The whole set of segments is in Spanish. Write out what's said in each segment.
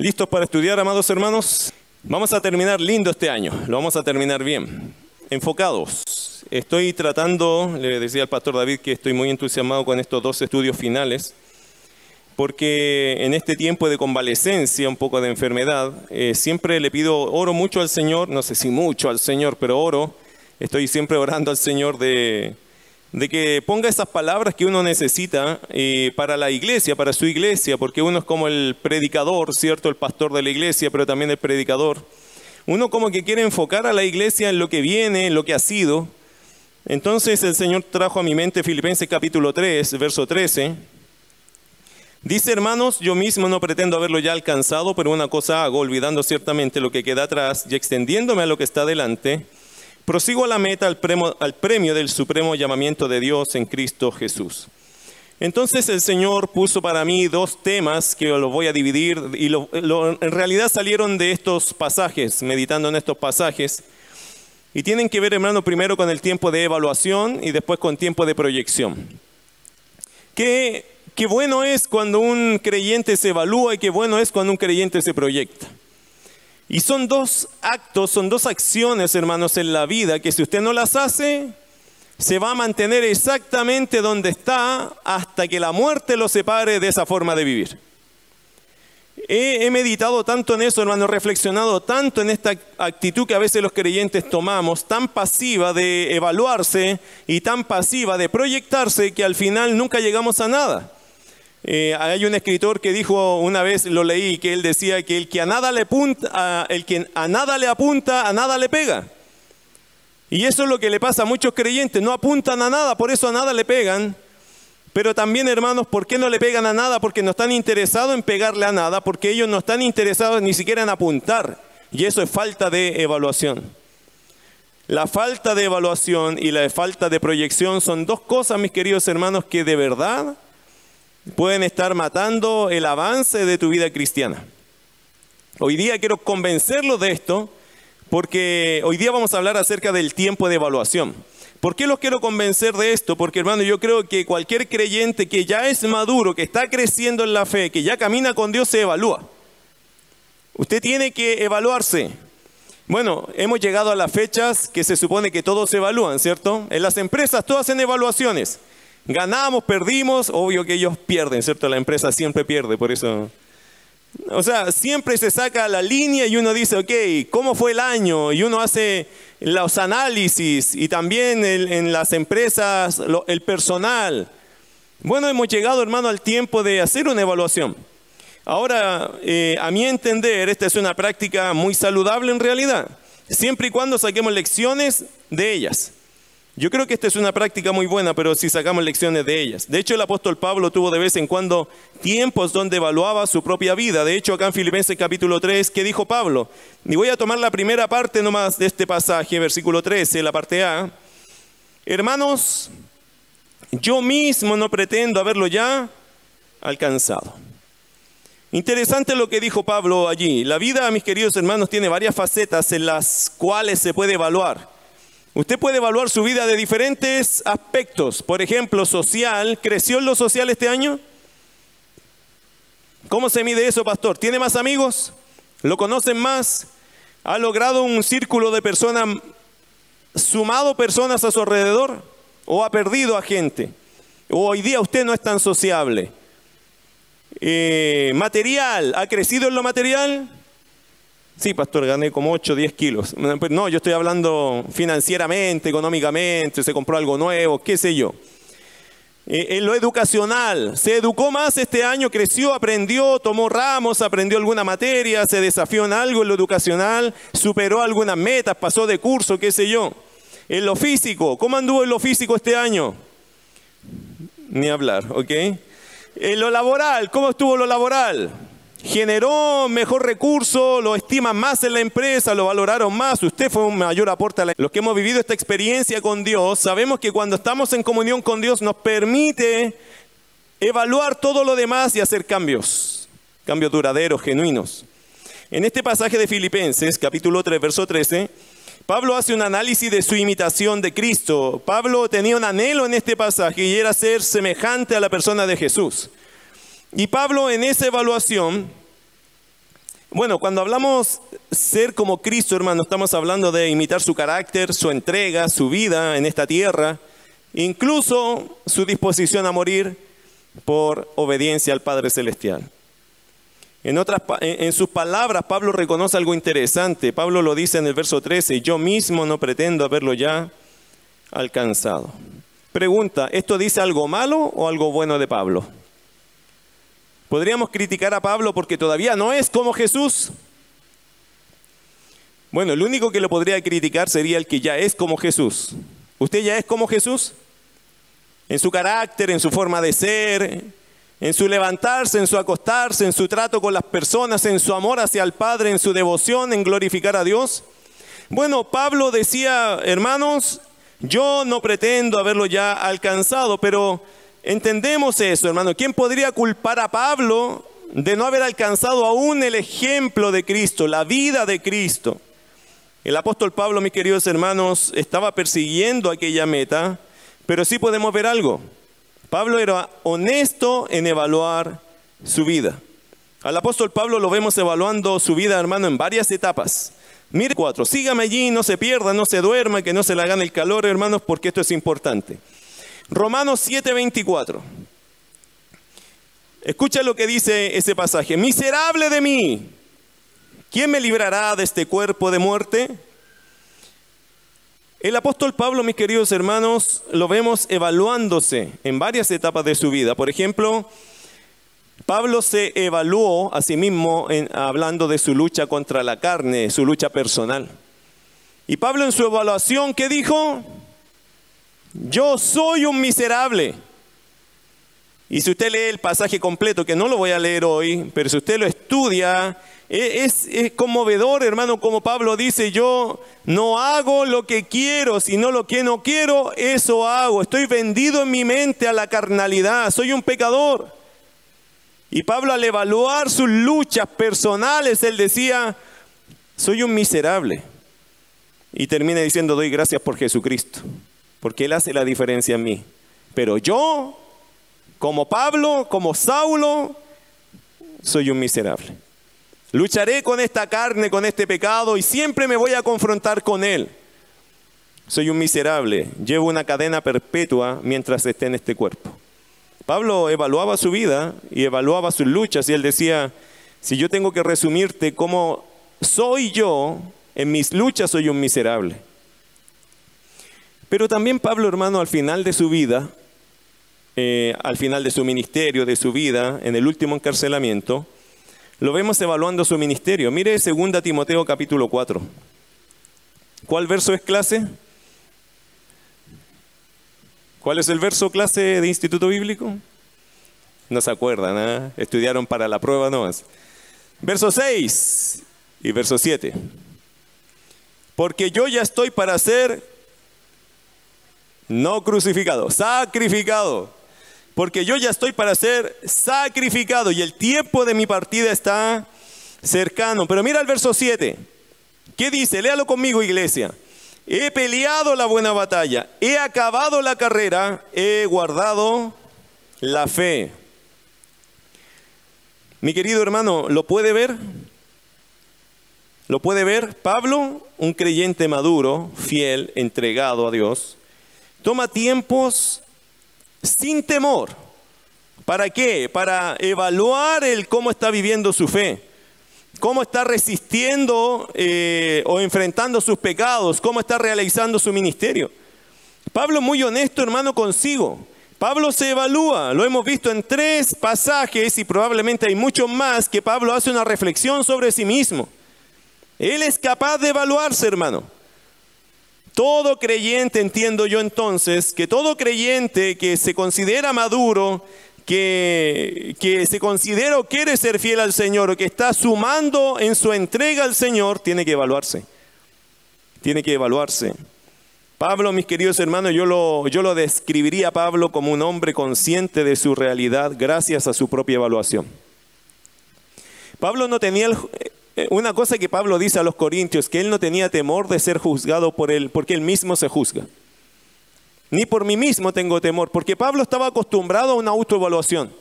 ¿Listos para estudiar, amados hermanos? Vamos a terminar lindo este año, lo vamos a terminar bien, enfocados. Estoy tratando, le decía al pastor David que estoy muy entusiasmado con estos dos estudios finales, porque en este tiempo de convalecencia, un poco de enfermedad, eh, siempre le pido, oro mucho al Señor, no sé si mucho al Señor, pero oro, estoy siempre orando al Señor de, de que ponga esas palabras que uno necesita eh, para la iglesia, para su iglesia, porque uno es como el predicador, ¿cierto? El pastor de la iglesia, pero también el predicador. Uno como que quiere enfocar a la iglesia en lo que viene, en lo que ha sido. Entonces el Señor trajo a mi mente Filipenses capítulo 3, verso 13. Dice, hermanos, yo mismo no pretendo haberlo ya alcanzado, pero una cosa hago, olvidando ciertamente lo que queda atrás y extendiéndome a lo que está delante prosigo a la meta, al premio, al premio del supremo llamamiento de Dios en Cristo Jesús. Entonces el Señor puso para mí dos temas que los voy a dividir y en realidad salieron de estos pasajes, meditando en estos pasajes. Y tienen que ver, hermano, primero con el tiempo de evaluación y después con tiempo de proyección. Qué, qué bueno es cuando un creyente se evalúa y qué bueno es cuando un creyente se proyecta. Y son dos actos, son dos acciones, hermanos, en la vida que si usted no las hace, se va a mantener exactamente donde está hasta que la muerte lo separe de esa forma de vivir. He, meditado tanto en eso, hermano, reflexionado tanto en esta actitud que a veces los creyentes tomamos, tan pasiva de evaluarse y tan pasiva de proyectarse que al final nunca llegamos a nada. Eh, hay un escritor que dijo una vez, lo leí, que él decía que el que a nada le apunta, el que a nada le apunta, a nada le pega. Y eso es lo que le pasa a muchos creyentes, no apuntan a nada, por eso a nada le pegan. Pero también, hermanos, ¿por qué no le pegan a nada? Porque no están interesados en pegarle a nada, porque ellos no están interesados ni siquiera en apuntar. Y eso es falta de evaluación. La falta de evaluación y la falta de proyección son dos cosas, mis queridos hermanos, que de verdad pueden estar matando el avance de tu vida cristiana. Hoy día quiero convencerlos de esto porque hoy día vamos a hablar acerca del tiempo de evaluación. ¿Por qué los quiero convencer de esto? Porque hermano, yo creo que cualquier creyente que ya es maduro, que está creciendo en la fe, que ya camina con Dios, se evalúa. Usted tiene que evaluarse. Bueno, hemos llegado a las fechas que se supone que todos se evalúan, ¿cierto? En las empresas todas hacen evaluaciones. Ganamos, perdimos, obvio que ellos pierden, ¿cierto? La empresa siempre pierde, por eso. O sea, siempre se saca la línea y uno dice, ok, ¿cómo fue el año? Y uno hace los análisis y también en las empresas, el personal. Bueno, hemos llegado, hermano, al tiempo de hacer una evaluación. Ahora, eh, a mi entender, esta es una práctica muy saludable en realidad, siempre y cuando saquemos lecciones de ellas. Yo creo que esta es una práctica muy buena, pero si sacamos lecciones de ellas. De hecho, el apóstol Pablo tuvo de vez en cuando tiempos donde evaluaba su propia vida. De hecho, acá en Filipenses capítulo 3, ¿qué dijo Pablo? Y voy a tomar la primera parte nomás de este pasaje, versículo 13, la parte A. Hermanos, yo mismo no pretendo haberlo ya alcanzado. Interesante lo que dijo Pablo allí. La vida, mis queridos hermanos, tiene varias facetas en las cuales se puede evaluar. Usted puede evaluar su vida de diferentes aspectos. Por ejemplo, social. ¿Creció en lo social este año? ¿Cómo se mide eso, pastor? ¿Tiene más amigos? ¿Lo conocen más? ¿Ha logrado un círculo de personas, sumado personas a su alrededor? ¿O ha perdido a gente? ¿O hoy día usted no es tan sociable? Eh, ¿Material? ¿Ha crecido en lo material? Sí, pastor, gané como 8, 10 kilos. Pues no, yo estoy hablando financieramente, económicamente, se compró algo nuevo, qué sé yo. Eh, en lo educacional, se educó más este año, creció, aprendió, tomó ramos, aprendió alguna materia, se desafió en algo en lo educacional, superó algunas metas, pasó de curso, qué sé yo. En lo físico, ¿cómo anduvo en lo físico este año? Ni hablar, ¿ok? En lo laboral, ¿cómo estuvo lo laboral? Generó mejor recurso, lo estiman más en la empresa, lo valoraron más, usted fue un mayor aporte a la... Los que hemos vivido esta experiencia con Dios, sabemos que cuando estamos en comunión con Dios nos permite evaluar todo lo demás y hacer cambios, cambios duraderos, genuinos. En este pasaje de Filipenses, capítulo 3, verso 13, Pablo hace un análisis de su imitación de Cristo. Pablo tenía un anhelo en este pasaje y era ser semejante a la persona de Jesús. Y Pablo en esa evaluación Bueno, cuando hablamos ser como Cristo, hermano, estamos hablando de imitar su carácter, su entrega, su vida en esta tierra, incluso su disposición a morir por obediencia al Padre Celestial. En, otras, en sus palabras, Pablo reconoce algo interesante. Pablo lo dice en el verso 13, yo mismo no pretendo haberlo ya alcanzado. Pregunta, ¿esto dice algo malo o algo bueno de Pablo? ¿Podríamos criticar a Pablo porque todavía no es como Jesús? Bueno, el único que lo podría criticar sería el que ya es como Jesús. ¿Usted ya es como Jesús? En su carácter, en su forma de ser, en su levantarse, en su acostarse, en su trato con las personas, en su amor hacia el Padre, en su devoción, en glorificar a Dios. Bueno, Pablo decía, hermanos, yo no pretendo haberlo ya alcanzado, pero entendemos eso, hermano. ¿Quién podría culpar a Pablo de no haber alcanzado aún el ejemplo de Cristo, la vida de Cristo? El apóstol Pablo, mis queridos hermanos, estaba persiguiendo aquella meta, pero sí podemos ver algo. Pablo era honesto en evaluar su vida. Al apóstol Pablo lo vemos evaluando su vida, hermano, en varias etapas. Mire cuatro, sígame allí, no se pierda, no se duerma, que no se le gane el calor, hermanos, porque esto es importante. Romanos 7:24. Escucha lo que dice ese pasaje. Miserable de mí, ¿quién me librará de este cuerpo de muerte? El apóstol Pablo, mis queridos hermanos, lo vemos evaluándose en varias etapas de su vida. Por ejemplo, Pablo se evaluó a sí mismo hablando de su lucha contra la carne, su lucha personal. Y Pablo en su evaluación, ¿qué dijo? Yo soy un miserable. Y si usted lee el pasaje completo, que no lo voy a leer hoy, pero si usted lo estudia, e, es, conmovedor, hermano, como Pablo dice, yo no hago lo que quiero, sino lo que no quiero, eso hago. Estoy vendido en mi mente a la carnalidad, soy un pecador. Y Pablo al evaluar sus luchas personales, él decía, soy un miserable. Y termina diciendo, doy gracias por Jesucristo, porque Él hace la diferencia en mí. Pero yo como Pablo, como Saulo, soy un miserable. Lucharé con esta carne, con este pecado y siempre me voy a confrontar con él. Soy un miserable, llevo una cadena perpetua mientras esté en este cuerpo. Pablo evaluaba su vida y evaluaba sus luchas y él decía, si yo tengo que resumirte cómo soy yo, en mis luchas soy un miserable. Pero también Pablo, hermano, al final de su vida, eh, al final de su ministerio, de su vida, en el último encarcelamiento, lo vemos evaluando su ministerio. Mire 2 Timoteo capítulo 4. ¿Cuál verso es clase? ¿Cuál es el verso clase de Instituto Bíblico? No se acuerdan, ¿eh? estudiaron para la prueba nomás. Verso 6 y verso 7. Porque yo ya estoy para ser no crucificado, sacrificado porque yo ya estoy para ser sacrificado y el tiempo de mi partida está cercano. Pero mira el verso 7. ¿Qué dice? Léalo conmigo, iglesia. He peleado la buena batalla, he acabado la carrera, he guardado la fe. Mi querido hermano, ¿lo puede ver? ¿Lo puede ver? Pablo, un creyente maduro, fiel, entregado a Dios, toma tiempos sin temor. ¿Para qué? Para evaluar el cómo está viviendo su fe, cómo está resistiendo eh, o enfrentando sus pecados, cómo está realizando su ministerio. Pablo muy honesto, hermano, consigo. Pablo se evalúa, lo hemos visto en tres pasajes y probablemente hay muchos más que Pablo hace una reflexión sobre sí mismo. Él es capaz de evaluarse, hermano. Todo creyente, entiendo yo entonces, que todo creyente que se considera maduro, que, que, se considera o quiere ser fiel al Señor o que está sumando en su entrega al Señor, tiene que evaluarse. Tiene que evaluarse. Pablo, mis queridos hermanos, yo lo, yo lo describiría a Pablo como un hombre consciente de su realidad gracias a su propia evaluación. Pablo no tenía el, una cosa que Pablo dice a los corintios, que él no tenía temor de ser juzgado por él, porque él mismo se juzga. Ni por mí mismo tengo temor, porque Pablo estaba acostumbrado a una autoevaluación.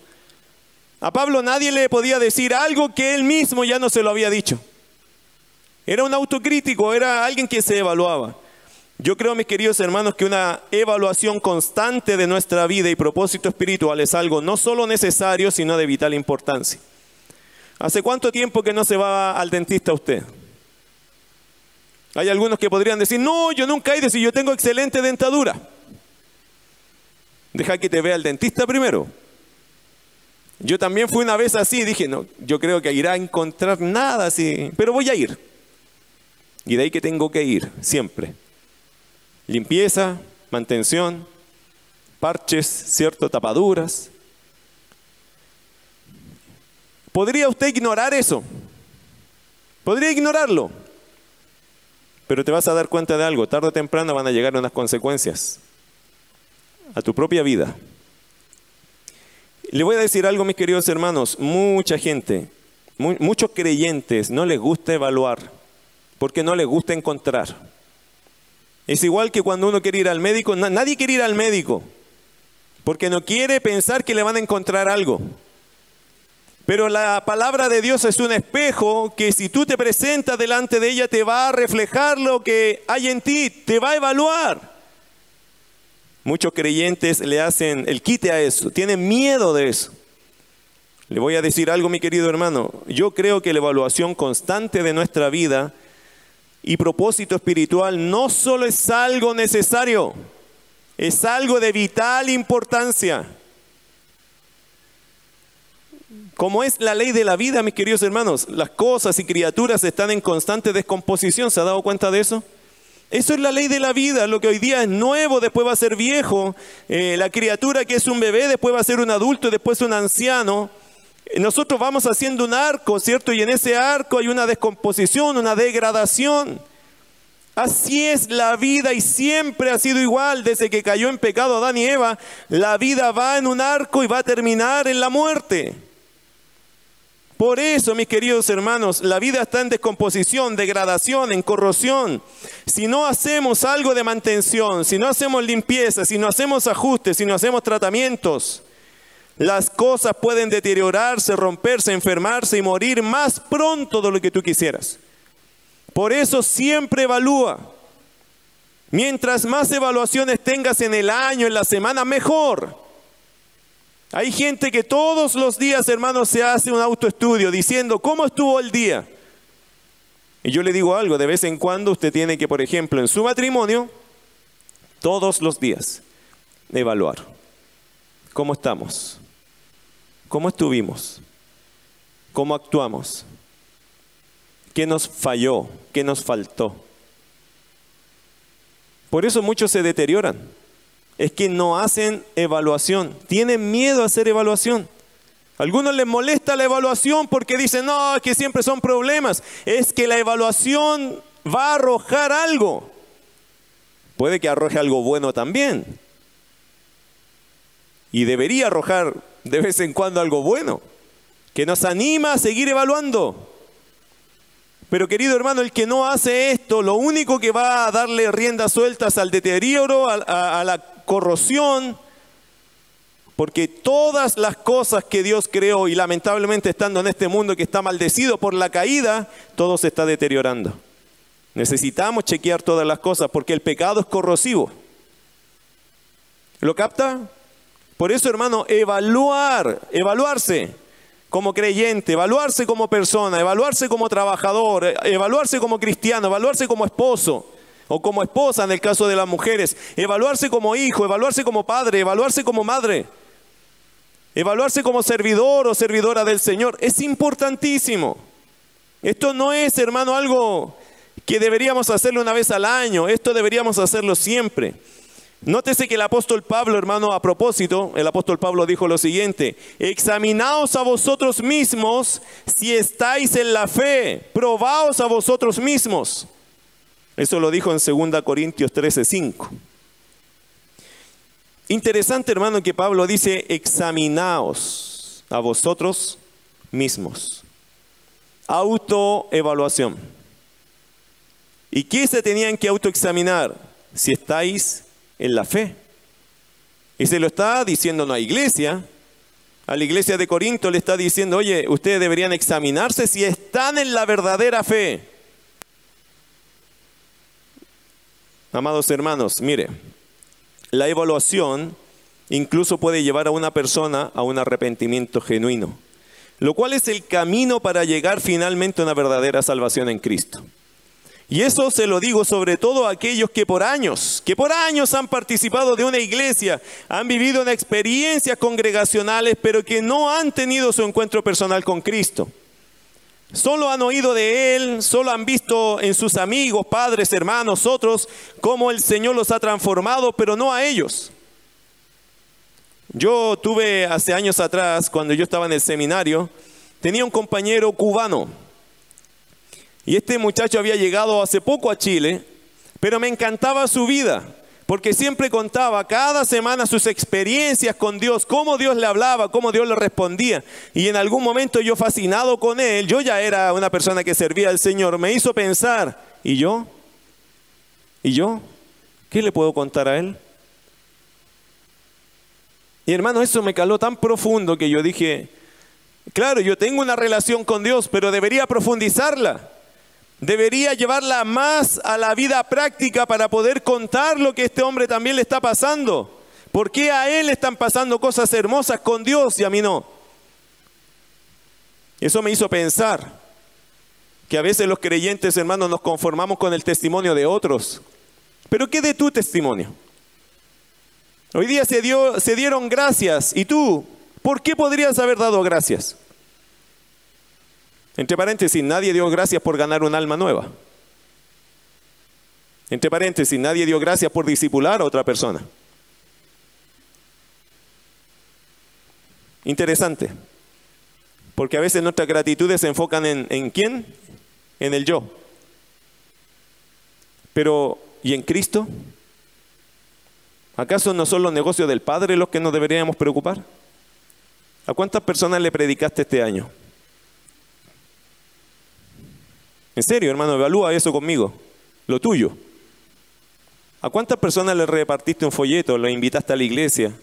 A Pablo nadie le podía decir algo que él mismo ya no se lo había dicho. Era un autocrítico, era alguien que se evaluaba. Yo creo, mis queridos hermanos, que una evaluación constante de nuestra vida y propósito espiritual es algo no solo necesario, sino de vital importancia. ¿Hace cuánto tiempo que no se va al dentista usted? Hay algunos que podrían decir, no, yo nunca he ido si yo tengo excelente dentadura. Deja que te vea el dentista primero. Yo también fui una vez así, dije, no, yo creo que irá a encontrar nada así, pero voy a ir. Y de ahí que tengo que ir, siempre. Limpieza, mantención, parches, cierto, tapaduras. ¿Podría usted ignorar eso? Podría ignorarlo. Pero te vas a dar cuenta de algo, tarde o temprano van a llegar unas consecuencias a tu propia vida. Le voy a decir algo, mis queridos hermanos, mucha gente, muchos creyentes no les gusta evaluar porque no les gusta encontrar. Es igual que cuando uno quiere ir al médico, nadie quiere ir al médico, porque no quiere pensar que le van a encontrar algo. Pero la palabra de Dios es un espejo que si tú te presentas delante de ella te va a reflejar lo que hay en ti, te va a evaluar. Muchos creyentes le hacen el quite a eso, tienen miedo de eso. Le voy a decir algo, mi querido hermano. Yo creo que la evaluación constante de nuestra vida y propósito espiritual no solo es algo necesario, es algo de vital importancia. Como es la ley de la vida, mis queridos hermanos, las cosas y criaturas están en constante descomposición. ¿Se ha dado cuenta de eso? Eso es la ley de la vida. Lo que hoy día es nuevo, después va a ser viejo. Eh, la criatura que es un bebé, después va a ser un adulto, después un anciano. Nosotros vamos haciendo un arco, ¿cierto? Y en ese arco hay una descomposición, una degradación. Así es la vida y siempre ha sido igual. Desde que cayó en pecado Adán y Eva, la vida va en un arco y va a terminar en la muerte. Por eso, mis queridos hermanos, la vida está en descomposición, degradación, en corrosión. Si no hacemos algo de mantención, si no hacemos limpieza, si no hacemos ajustes, si no hacemos tratamientos, las cosas pueden deteriorarse, romperse, enfermarse y morir más pronto de lo que tú quisieras. Por eso siempre evalúa. Mientras más evaluaciones tengas en el año, en la semana, mejor. Hay gente que todos los días, hermanos, se hace un autoestudio diciendo, ¿cómo estuvo el día? Y yo le digo algo, de vez en cuando usted tiene que, por ejemplo, en su matrimonio, todos los días, evaluar. ¿Cómo estamos? ¿Cómo estuvimos? ¿Cómo actuamos? ¿Qué nos falló? ¿Qué nos faltó? Por eso muchos se deterioran. Es que no hacen evaluación. Tienen miedo a hacer evaluación. A algunos les molesta la evaluación porque dicen, no, es que siempre son problemas. Es que la evaluación va a arrojar algo. Puede que arroje algo bueno también. Y debería arrojar de vez en cuando algo bueno, que nos anima a seguir evaluando. Pero querido hermano, el que no hace esto, lo único que va a darle riendas sueltas al deterioro, a, la corrosión, porque todas las cosas que Dios creó y lamentablemente estando en este mundo que está maldecido por la caída, todo se está deteriorando. Necesitamos chequear todas las cosas porque el pecado es corrosivo. ¿Lo capta? Por eso, hermano, evaluar, evaluarse como creyente, evaluarse como persona, evaluarse como trabajador, evaluarse como cristiano, evaluarse como esposo o como esposa en el caso de las mujeres, evaluarse como hijo, evaluarse como padre, evaluarse como madre, evaluarse como servidor o servidora del Señor, es importantísimo. Esto no es, hermano, algo que deberíamos hacerlo una vez al año, esto deberíamos hacerlo siempre. Nótese que el apóstol Pablo, hermano, a propósito, el apóstol Pablo dijo lo siguiente, examinaos a vosotros mismos si estáis en la fe, probaos a vosotros mismos. Eso lo dijo en 2 Corintios 13:5. Interesante, hermano, que Pablo dice, examinaos a vosotros mismos. Autoevaluación. ¿Y qué se tenían que autoexaminar? Si estáis en la fe. Y se lo está diciendo a una iglesia, a la iglesia de Corinto le está diciendo, oye, ustedes deberían examinarse si están en la verdadera fe. Amados hermanos, mire, la evaluación incluso puede llevar a una persona a un arrepentimiento genuino, lo cual es el camino para llegar finalmente a una verdadera salvación en Cristo. Y eso se lo digo sobre todo a aquellos que por años, que por años han participado de una iglesia, han vivido en experiencias congregacionales, pero que no han tenido su encuentro personal con Cristo. Solo han oído de Él, solo han visto en sus amigos, padres, hermanos, otros, cómo el Señor los ha transformado, pero no a ellos. Yo tuve hace años atrás, cuando yo estaba en el seminario, tenía un compañero cubano y este muchacho había llegado hace poco a Chile, pero me encantaba su vida, porque siempre contaba cada semana sus experiencias con Dios, cómo Dios le hablaba, cómo Dios le respondía. Y en algún momento yo fascinado con él, yo ya era una persona que servía al Señor, me hizo pensar, ¿y yo? ¿Y yo? ¿Qué le puedo contar a él? Y hermano, eso me caló tan profundo que yo dije, claro, yo tengo una relación con Dios, pero debería profundizarla. Debería llevarla más a la vida práctica para poder contar lo que este hombre también le está pasando. ¿Por qué a él están pasando cosas hermosas con Dios y a mí no? Eso me hizo pensar que a veces los creyentes, hermanos, nos conformamos con el testimonio de otros. Pero ¿qué de tu testimonio? Hoy día se, dio, se dieron gracias. ¿Y tú? ¿Por qué podrías haber dado gracias? Entre paréntesis, nadie dio gracias por ganar un alma nueva. Entre paréntesis, nadie dio gracias por disipular a otra persona. Interesante. Porque a veces nuestras gratitudes se enfocan en, en quién? En el yo. Pero, ¿y en Cristo? ¿Acaso no son los negocios del Padre los que nos deberíamos preocupar? ¿A cuántas personas le predicaste este año? En serio, hermano, evalúa eso conmigo, lo tuyo. ¿A cuántas personas le repartiste un folleto, le invitaste a la iglesia?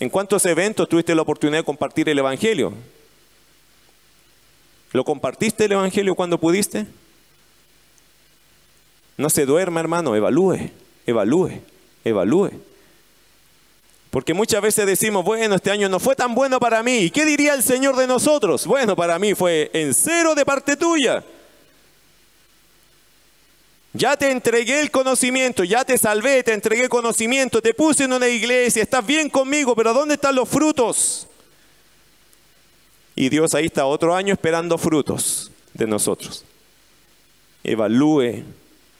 ¿En cuántos eventos tuviste la oportunidad de compartir el Evangelio? ¿Lo compartiste el Evangelio cuando pudiste? No se duerma, hermano, evalúe, evalúe, evalúe. Porque muchas veces decimos, bueno, este año no fue tan bueno para mí. ¿Y qué diría el Señor de nosotros? Bueno, para mí fue en cero de parte tuya. Ya te entregué el conocimiento, ya te salvé, te entregué conocimiento, te puse en una iglesia, estás bien conmigo, pero ¿dónde están los frutos? Y Dios ahí está otro año esperando frutos de nosotros. Evalúe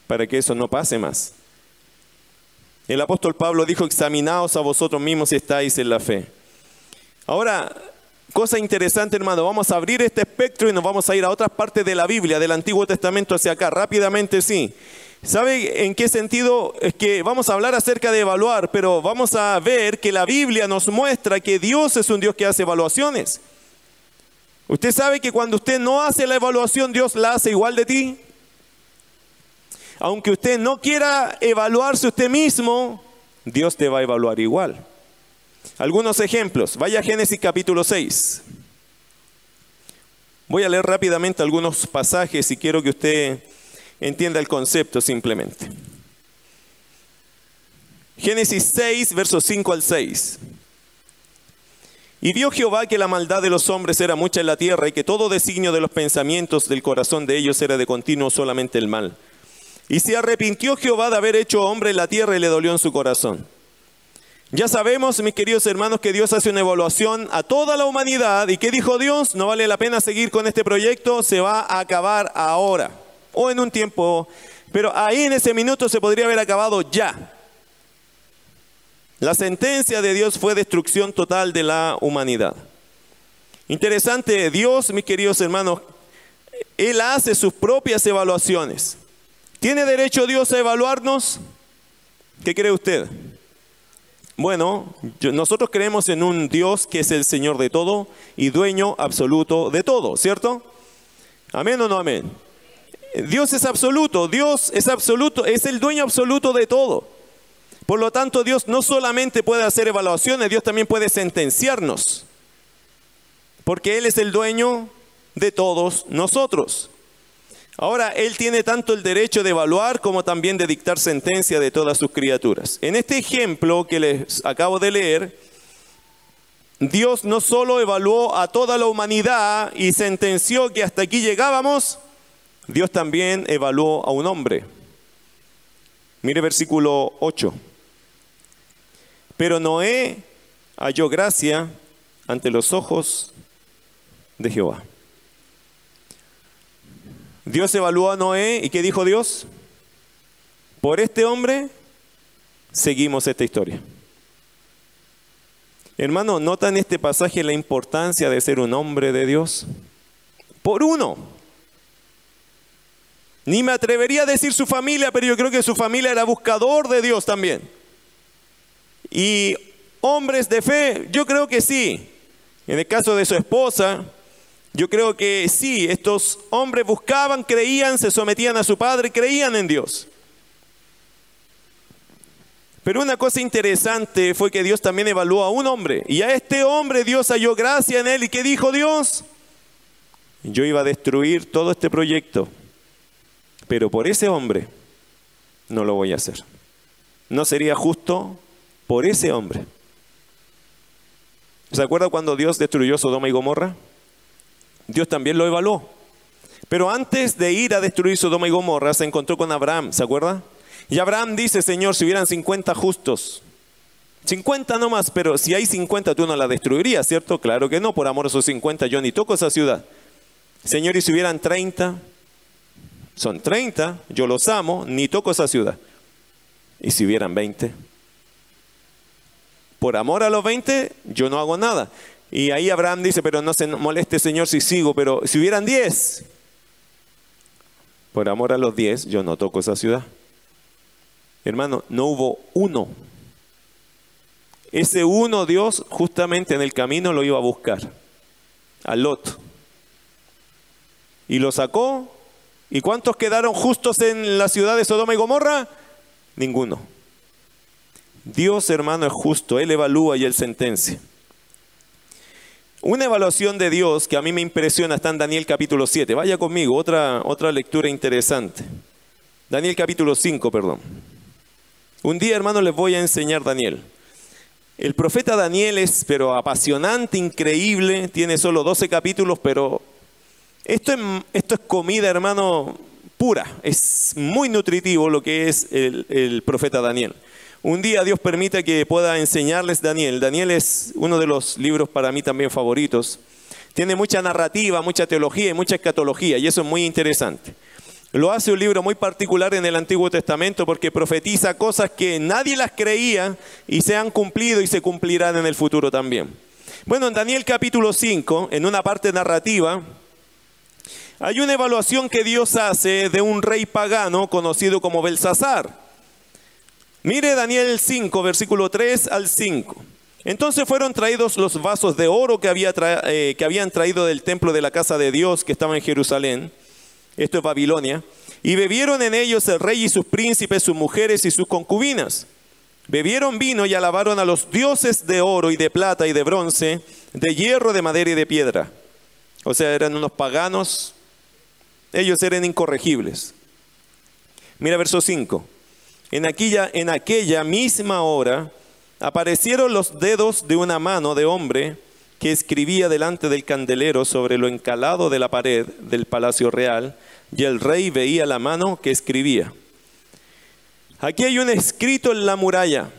para que eso no pase más. El apóstol Pablo dijo, examinaos a vosotros mismos si estáis en la fe. Ahora, cosa interesante hermano, vamos a abrir este espectro y nos vamos a ir a otras partes de la Biblia, del Antiguo Testamento hacia acá, rápidamente sí. ¿Sabe en qué sentido? Es que vamos a hablar acerca de evaluar, pero vamos a ver que la Biblia nos muestra que Dios es un Dios que hace evaluaciones. Usted sabe que cuando usted no hace la evaluación, Dios la hace igual de ti aunque usted no quiera evaluarse usted mismo, Dios te va a evaluar igual. Algunos ejemplos. Vaya a Génesis capítulo 6. Voy a leer rápidamente algunos pasajes y quiero que usted entienda el concepto simplemente. Génesis 6, versos 5 al 6. Y vio Jehová que la maldad de los hombres era mucha en la tierra y que todo designio de los pensamientos del corazón de ellos era de continuo solamente el mal. Y se arrepintió Jehová de haber hecho hombre en la tierra y le dolió en su corazón. Ya sabemos, mis queridos hermanos, que Dios hace una evaluación a toda la humanidad. ¿Y qué dijo Dios? No vale la pena seguir con este proyecto, se va a acabar ahora o en un tiempo. Pero ahí en ese minuto se podría haber acabado ya. La sentencia de Dios fue destrucción total de la humanidad. Interesante, Dios, mis queridos hermanos, Él hace sus propias evaluaciones. ¿Tiene derecho Dios a evaluarnos? ¿Qué cree usted? Bueno, nosotros creemos en un Dios que es el Señor de todo y dueño absoluto de todo, ¿cierto? Amén o no amén. Dios es absoluto, Dios es absoluto, es el dueño absoluto de todo. Por lo tanto, Dios no solamente puede hacer evaluaciones, Dios también puede sentenciarnos. Porque Él es el dueño de todos nosotros. Ahora, Él tiene tanto el derecho de evaluar como también de dictar sentencia de todas sus criaturas. En este ejemplo que les acabo de leer, Dios no solo evaluó a toda la humanidad y sentenció que hasta aquí llegábamos, Dios también evaluó a un hombre. Mire versículo 8. Pero Noé halló gracia ante los ojos de Jehová. Dios evaluó a Noé y ¿qué dijo Dios? Por este hombre seguimos esta historia. Hermano, ¿nota en este pasaje la importancia de ser un hombre de Dios? Por uno. Ni me atrevería a decir su familia, pero yo creo que su familia era buscador de Dios también. Y hombres de fe, yo creo que sí. En el caso de su esposa, yo creo que sí, estos hombres buscaban, creían, se sometían a su padre, creían en Dios. Pero una cosa interesante fue que Dios también evaluó a un hombre. Y a este hombre Dios halló gracia en él. ¿Y qué dijo Dios? Yo iba a destruir todo este proyecto. Pero por ese hombre no lo voy a hacer. No sería justo por ese hombre. ¿Se acuerda cuando Dios destruyó Sodoma y Gomorra? Dios también lo evaluó. Pero antes de ir a destruir Sodoma y Gomorra, se encontró con Abraham, ¿se acuerda? Y Abraham dice, Señor, si hubieran 50 justos, 50 no más, pero si hay 50 tú no la destruirías, ¿cierto? Claro que no, por amor a esos 50 yo ni toco esa ciudad. Señor, y si hubieran 30, son 30, yo los amo, ni toco esa ciudad. Y si hubieran 20, por amor a los 20, yo no hago nada. Y ahí Abraham dice, pero no se moleste Señor si sigo, pero si hubieran diez, por amor a los diez, yo no toco esa ciudad. Hermano, no hubo uno. Ese uno Dios justamente en el camino lo iba a buscar, a Lot. Y lo sacó. ¿Y cuántos quedaron justos en la ciudad de Sodoma y Gomorra? Ninguno. Dios, hermano, es justo. Él evalúa y él sentencia. Una evaluación de Dios que a mí me impresiona está en Daniel capítulo 7. Vaya conmigo, otra, otra lectura interesante. Daniel capítulo 5, perdón. Un día, hermano, les voy a enseñar Daniel. El profeta Daniel es, pero apasionante, increíble, tiene solo 12 capítulos, pero esto es, esto es comida, hermano, pura. Es muy nutritivo lo que es el, el profeta Daniel. Un día Dios permite que pueda enseñarles Daniel. Daniel es uno de los libros para mí también favoritos. Tiene mucha narrativa, mucha teología y mucha escatología, y eso es muy interesante. Lo hace un libro muy particular en el Antiguo Testamento porque profetiza cosas que nadie las creía y se han cumplido y se cumplirán en el futuro también. Bueno, en Daniel capítulo 5, en una parte narrativa, hay una evaluación que Dios hace de un rey pagano conocido como Belsasar. Mire Daniel 5, versículo 3 al 5. Entonces fueron traídos los vasos de oro eh, que habían traído del templo de la casa de Dios que estaba en Jerusalén, esto es Babilonia, y bebieron en ellos el rey y sus príncipes, sus mujeres y sus concubinas. Bebieron vino y alabaron a los dioses de oro y de plata y de bronce, de hierro, de madera y de piedra. O sea, eran unos paganos, ellos eran incorregibles. Mira verso 5. En aquella, en aquella misma hora aparecieron los dedos de una mano de hombre que escribía delante del candelero sobre lo encalado de la pared del palacio real, y el rey veía la mano que escribía. Aquí hay un escrito en la muralla,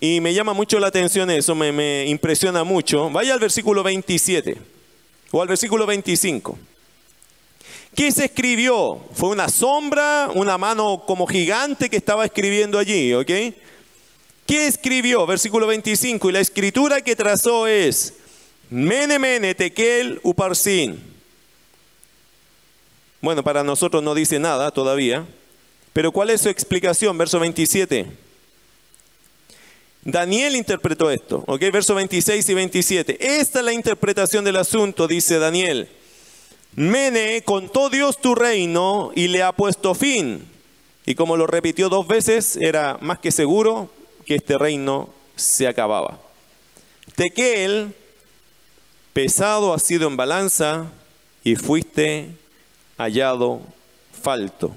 y me llama mucho la atención eso, me, me impresiona mucho. Vaya al versículo 27 o al versículo 25. ¿Qué se escribió? Fue una sombra, una mano como gigante que estaba escribiendo allí, ¿ok? ¿Qué escribió? Versículo 25. Y la escritura que trazó es Mene Mene Tekel Uparsin. Bueno, para nosotros no dice nada todavía. Pero ¿cuál es su explicación? Verso 27. Daniel interpretó esto, ¿ok? Verso 26 y 27. Esta es la interpretación del asunto, dice Daniel. Mene contó Dios tu reino y le ha puesto fin. Y como lo repitió dos veces, era más que seguro que este reino se acababa. Tequel, pesado ha sido en balanza y fuiste hallado falto.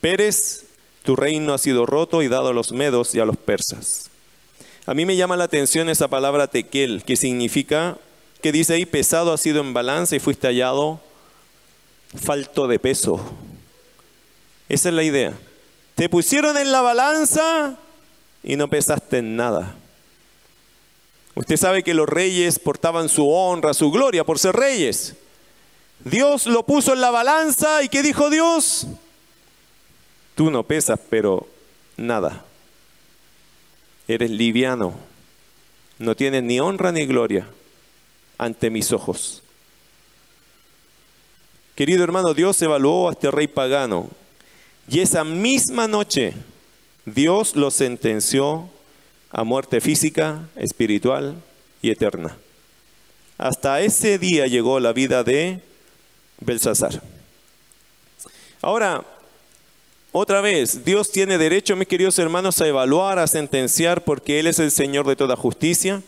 Pérez, tu reino ha sido roto y dado a los medos y a los persas. A mí me llama la atención esa palabra tequel, que significa, que dice ahí, pesado ha sido en balanza y fuiste hallado falto de peso. Esa es la idea. Te pusieron en la balanza y no pesaste en nada. Usted sabe que los reyes portaban su honra, su gloria por ser reyes. Dios lo puso en la balanza y ¿qué dijo Dios? Tú no pesas, pero nada. Eres liviano. No tienes ni honra ni gloria ante mis ojos. Querido hermano, Dios evaluó a este rey pagano y esa misma noche Dios lo sentenció a muerte física, espiritual y eterna. Hasta ese día llegó la vida de Belsasar. Ahora, otra vez, Dios tiene derecho, mis queridos hermanos, a evaluar, a sentenciar, porque Él es el Señor de toda justicia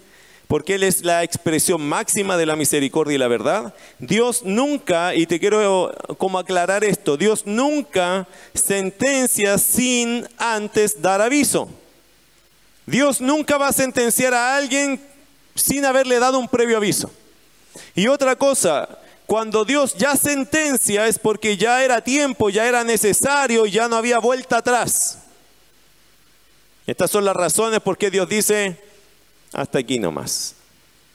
porque Él es la expresión máxima de la misericordia y la verdad. Dios nunca, y te quiero como aclarar esto, Dios nunca sentencia sin antes dar aviso. Dios nunca va a sentenciar a alguien sin haberle dado un previo aviso. Y otra cosa, cuando Dios ya sentencia es porque ya era tiempo, ya era necesario, ya no había vuelta atrás. Estas son las razones por qué Dios dice, hasta aquí nomás.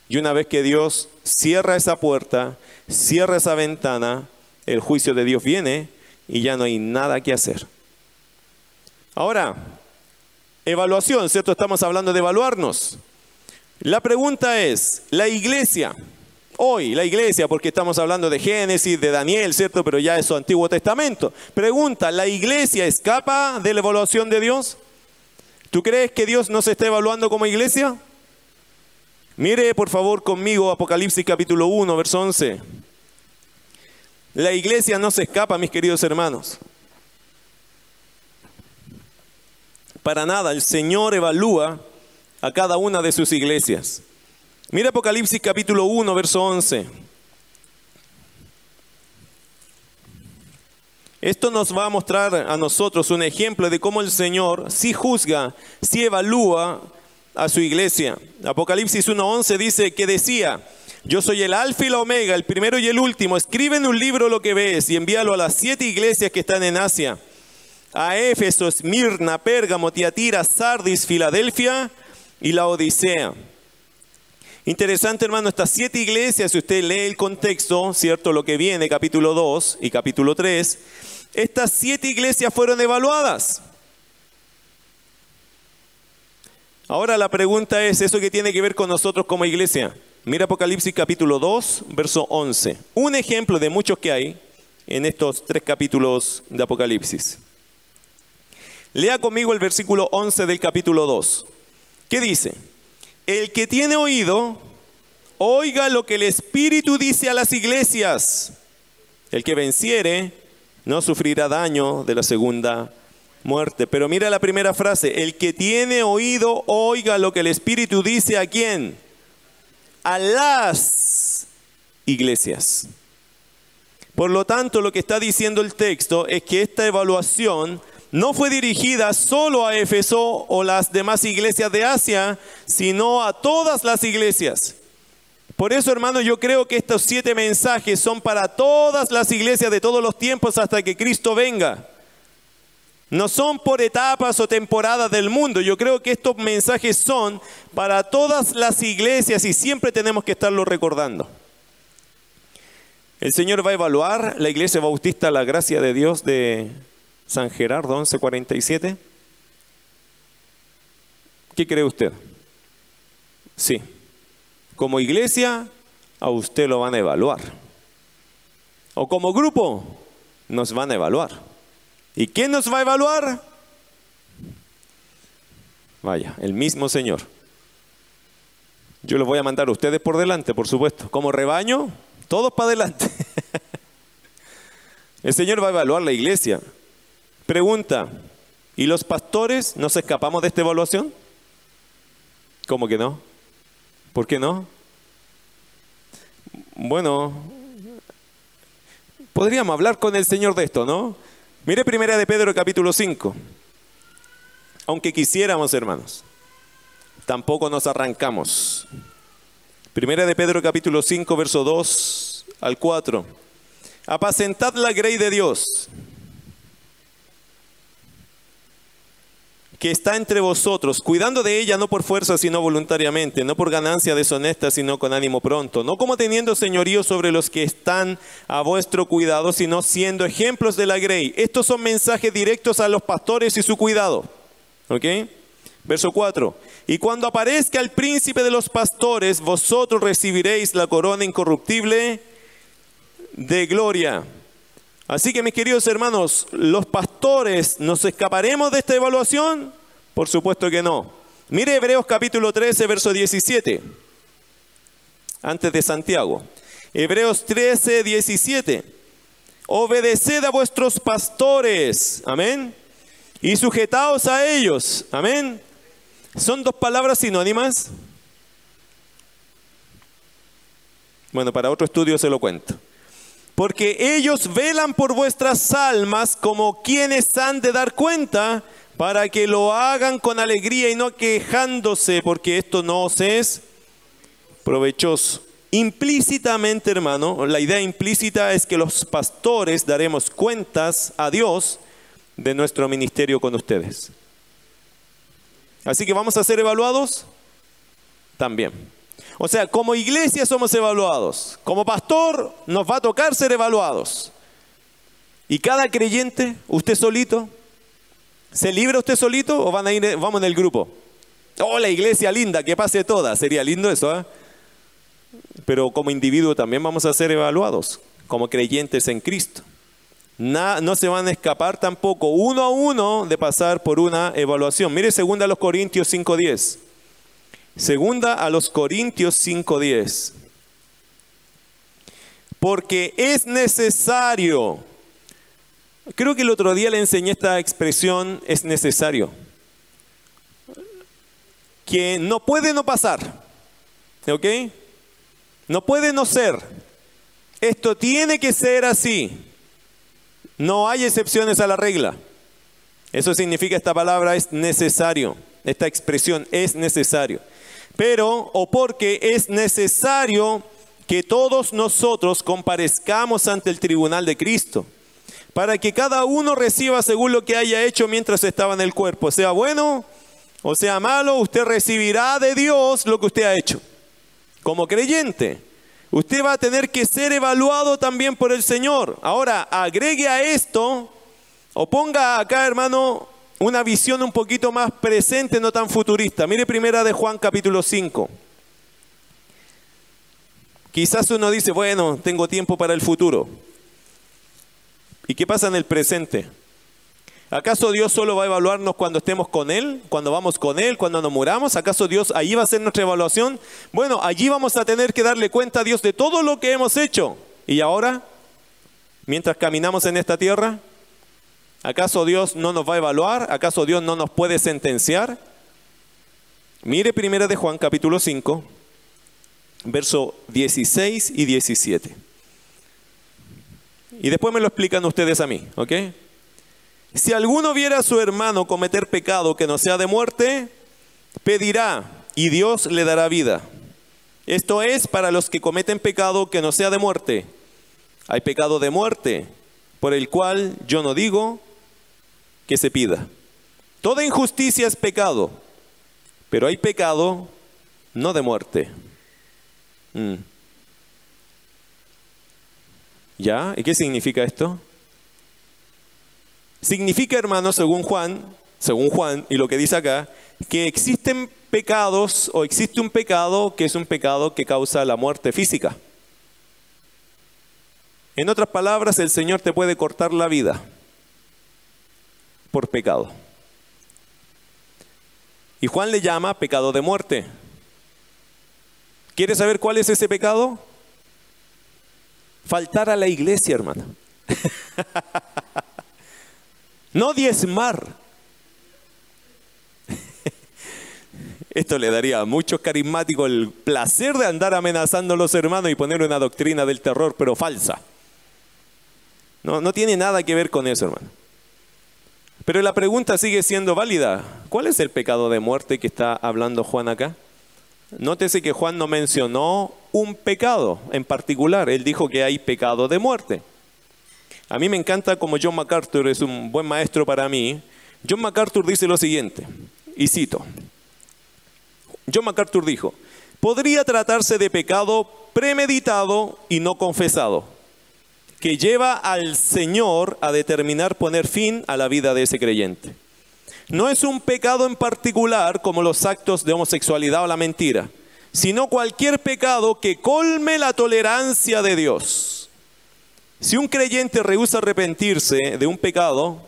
Y una vez que Dios cierra esa puerta, cierra esa ventana, el juicio de Dios viene y ya no hay nada que hacer. Ahora, evaluación, ¿cierto? Estamos hablando de evaluarnos. La pregunta es, la iglesia, hoy la iglesia, porque estamos hablando de Génesis, de Daniel, ¿cierto? Pero ya es su Antiguo Testamento. Pregunta, ¿la iglesia escapa de la evaluación de Dios? ¿Tú crees que Dios no se está evaluando como iglesia? Mire por favor conmigo Apocalipsis capítulo 1, verso 11. La iglesia no se escapa, mis queridos hermanos. Para nada, el Señor evalúa a cada una de sus iglesias. Mire Apocalipsis capítulo 1, verso 11. Esto nos va a mostrar a nosotros un ejemplo de cómo el Señor sí juzga, sí evalúa a su iglesia. Apocalipsis 1.11 dice que decía, yo soy el alfa y la omega, el primero y el último. Escribe en un libro lo que ves y envíalo a las siete iglesias que están en Asia. A Éfeso, Esmirna, Pérgamo, Tiatira, Sardis, Filadelfia y la Odisea. Interesante, hermano, estas siete iglesias, si usted lee el contexto, ¿cierto? Lo que viene, capítulo 2 y capítulo 3, estas siete iglesias fueron evaluadas. Ahora la pregunta es, ¿eso qué tiene que ver con nosotros como iglesia? Mira Apocalipsis capítulo 2, verso 11. Un ejemplo de muchos que hay en estos tres capítulos de Apocalipsis. Lea conmigo el versículo 11 del capítulo 2. ¿Qué dice? El que tiene oído, oiga lo que el Espíritu dice a las iglesias. El que venciere no sufrirá daño de la segunda muerte. Pero mira la primera frase, el que tiene oído, oiga lo que el Espíritu dice a quién. A las iglesias. Por lo tanto, lo que está diciendo el texto es que esta evaluación no fue dirigida solo a Éfeso o las demás iglesias de Asia, sino a todas las iglesias. Por eso, hermano, yo creo que estos siete mensajes son para todas las iglesias de todos los tiempos hasta que Cristo venga. No son por etapas o temporadas del mundo. Yo creo que estos mensajes son para todas las iglesias y siempre tenemos que estarlo recordando. El Señor va a evaluar la iglesia bautista La Gracia de Dios de San Gerardo 1147. ¿Qué cree usted? Sí. Como iglesia, a usted lo van a evaluar. O como grupo, nos van a evaluar. ¿Y quién nos va a evaluar? Vaya, el mismo Señor. Yo los voy a mandar a ustedes por delante, por supuesto. Como rebaño, todos para adelante. el Señor va a evaluar la iglesia. Pregunta, ¿y los pastores nos escapamos de esta evaluación? ¿Cómo que no? ¿Por qué no? Bueno, podríamos hablar con el Señor de esto, ¿no? Mire primera de Pedro capítulo 5. Aunque quisiéramos, hermanos, tampoco nos arrancamos. Primera de Pedro capítulo 5, verso 2 al 4. Apacentad la grey de Dios que está entre vosotros, cuidando de ella no por fuerza, sino voluntariamente, no por ganancia deshonesta, sino con ánimo pronto, no como teniendo señorío sobre los que están a vuestro cuidado, sino siendo ejemplos de la grey. Estos son mensajes directos a los pastores y su cuidado. ¿Ok? Verso 4. Y cuando aparezca el príncipe de los pastores, vosotros recibiréis la corona incorruptible de gloria. Así que mis queridos hermanos, ¿los pastores nos escaparemos de esta evaluación? Por supuesto que no. Mire Hebreos capítulo 13, verso 17, antes de Santiago. Hebreos 13, 17. Obedeced a vuestros pastores, amén, y sujetaos a ellos, amén. ¿Son dos palabras sinónimas? Bueno, para otro estudio se lo cuento porque ellos velan por vuestras almas como quienes han de dar cuenta, para que lo hagan con alegría y no quejándose, porque esto no os es provechoso. Implícitamente, hermano, la idea implícita es que los pastores daremos cuentas a Dios de nuestro ministerio con ustedes. Así que vamos a ser evaluados también. O sea, como iglesia somos evaluados. Como pastor nos va a tocar ser evaluados. Y cada creyente, usted solito, ¿se libra usted solito o van a ir, vamos en el grupo? Oh, la iglesia linda, que pase toda. Sería lindo eso, ¿eh? Pero como individuo también vamos a ser evaluados, como creyentes en Cristo. no se van a escapar tampoco uno a uno de pasar por una evaluación. Mire segunda los Corintios 5.10. Segunda a los Corintios 5:10. Porque es necesario. Creo que el otro día le enseñé esta expresión, es necesario. Que no puede no pasar. ¿Ok? No puede no ser. Esto tiene que ser así. No hay excepciones a la regla. Eso significa esta palabra es necesario. Esta expresión es necesario pero o porque es necesario que todos nosotros comparezcamos ante el tribunal de Cristo, para que cada uno reciba según lo que haya hecho mientras estaba en el cuerpo, sea bueno o sea malo, usted recibirá de Dios lo que usted ha hecho. Como creyente, usted va a tener que ser evaluado también por el Señor. Ahora, agregue a esto, o ponga acá, hermano, una visión un poquito más presente, no tan futurista. Mire primera de Juan capítulo 5. Quizás uno dice, bueno, tengo tiempo para el futuro. ¿Y qué pasa en el presente? ¿Acaso Dios solo va a evaluarnos cuando estemos con Él? ¿Cuando vamos con Él? ¿Cuando nos muramos? ¿Acaso Dios allí va a ser nuestra evaluación? Bueno, allí vamos a tener que darle cuenta a Dios de todo lo que hemos hecho. ¿Y ahora? Mientras caminamos en esta tierra, ¿Acaso Dios no nos va a evaluar? ¿Acaso Dios no nos puede sentenciar? Mire primera de Juan capítulo 5, verso 16 y 17. Y después me lo explican ustedes a mí, ¿ok? Si alguno viera a su hermano cometer pecado que no sea de muerte, pedirá y Dios le dará vida. Esto es para los que cometen pecado que no sea de muerte. Hay pecado de muerte, por el cual yo no digo que se pida. Toda injusticia es pecado, pero hay pecado no de muerte. Mm. ¿Ya? ¿Y qué significa esto? Significa, hermano, según Juan, según Juan y lo que dice acá, que existen pecados o existe un pecado que es un pecado que causa la muerte física. En otras palabras, el Señor te puede cortar la vida por pecado. Y Juan le llama pecado de muerte. ¿Quiere saber cuál es ese pecado? Faltar a la iglesia, hermano. no diezmar. Esto le daría a muchos carismáticos el placer de andar amenazando a los hermanos y poner una doctrina del terror, pero falsa. No, no tiene nada que ver con eso, hermano. Pero la pregunta sigue siendo válida. ¿Cuál es el pecado de muerte que está hablando Juan acá? Nótese que Juan no mencionó un pecado en particular. Él dijo que hay pecado de muerte. A mí me encanta como John MacArthur es un buen maestro para mí. John MacArthur dice lo siguiente, y cito. John MacArthur dijo, podría tratarse de pecado premeditado y no confesado que lleva al Señor a determinar poner fin a la vida de ese creyente. No es un pecado en particular como los actos de homosexualidad o la mentira, sino cualquier pecado que colme la tolerancia de Dios. Si un creyente rehúsa arrepentirse de un pecado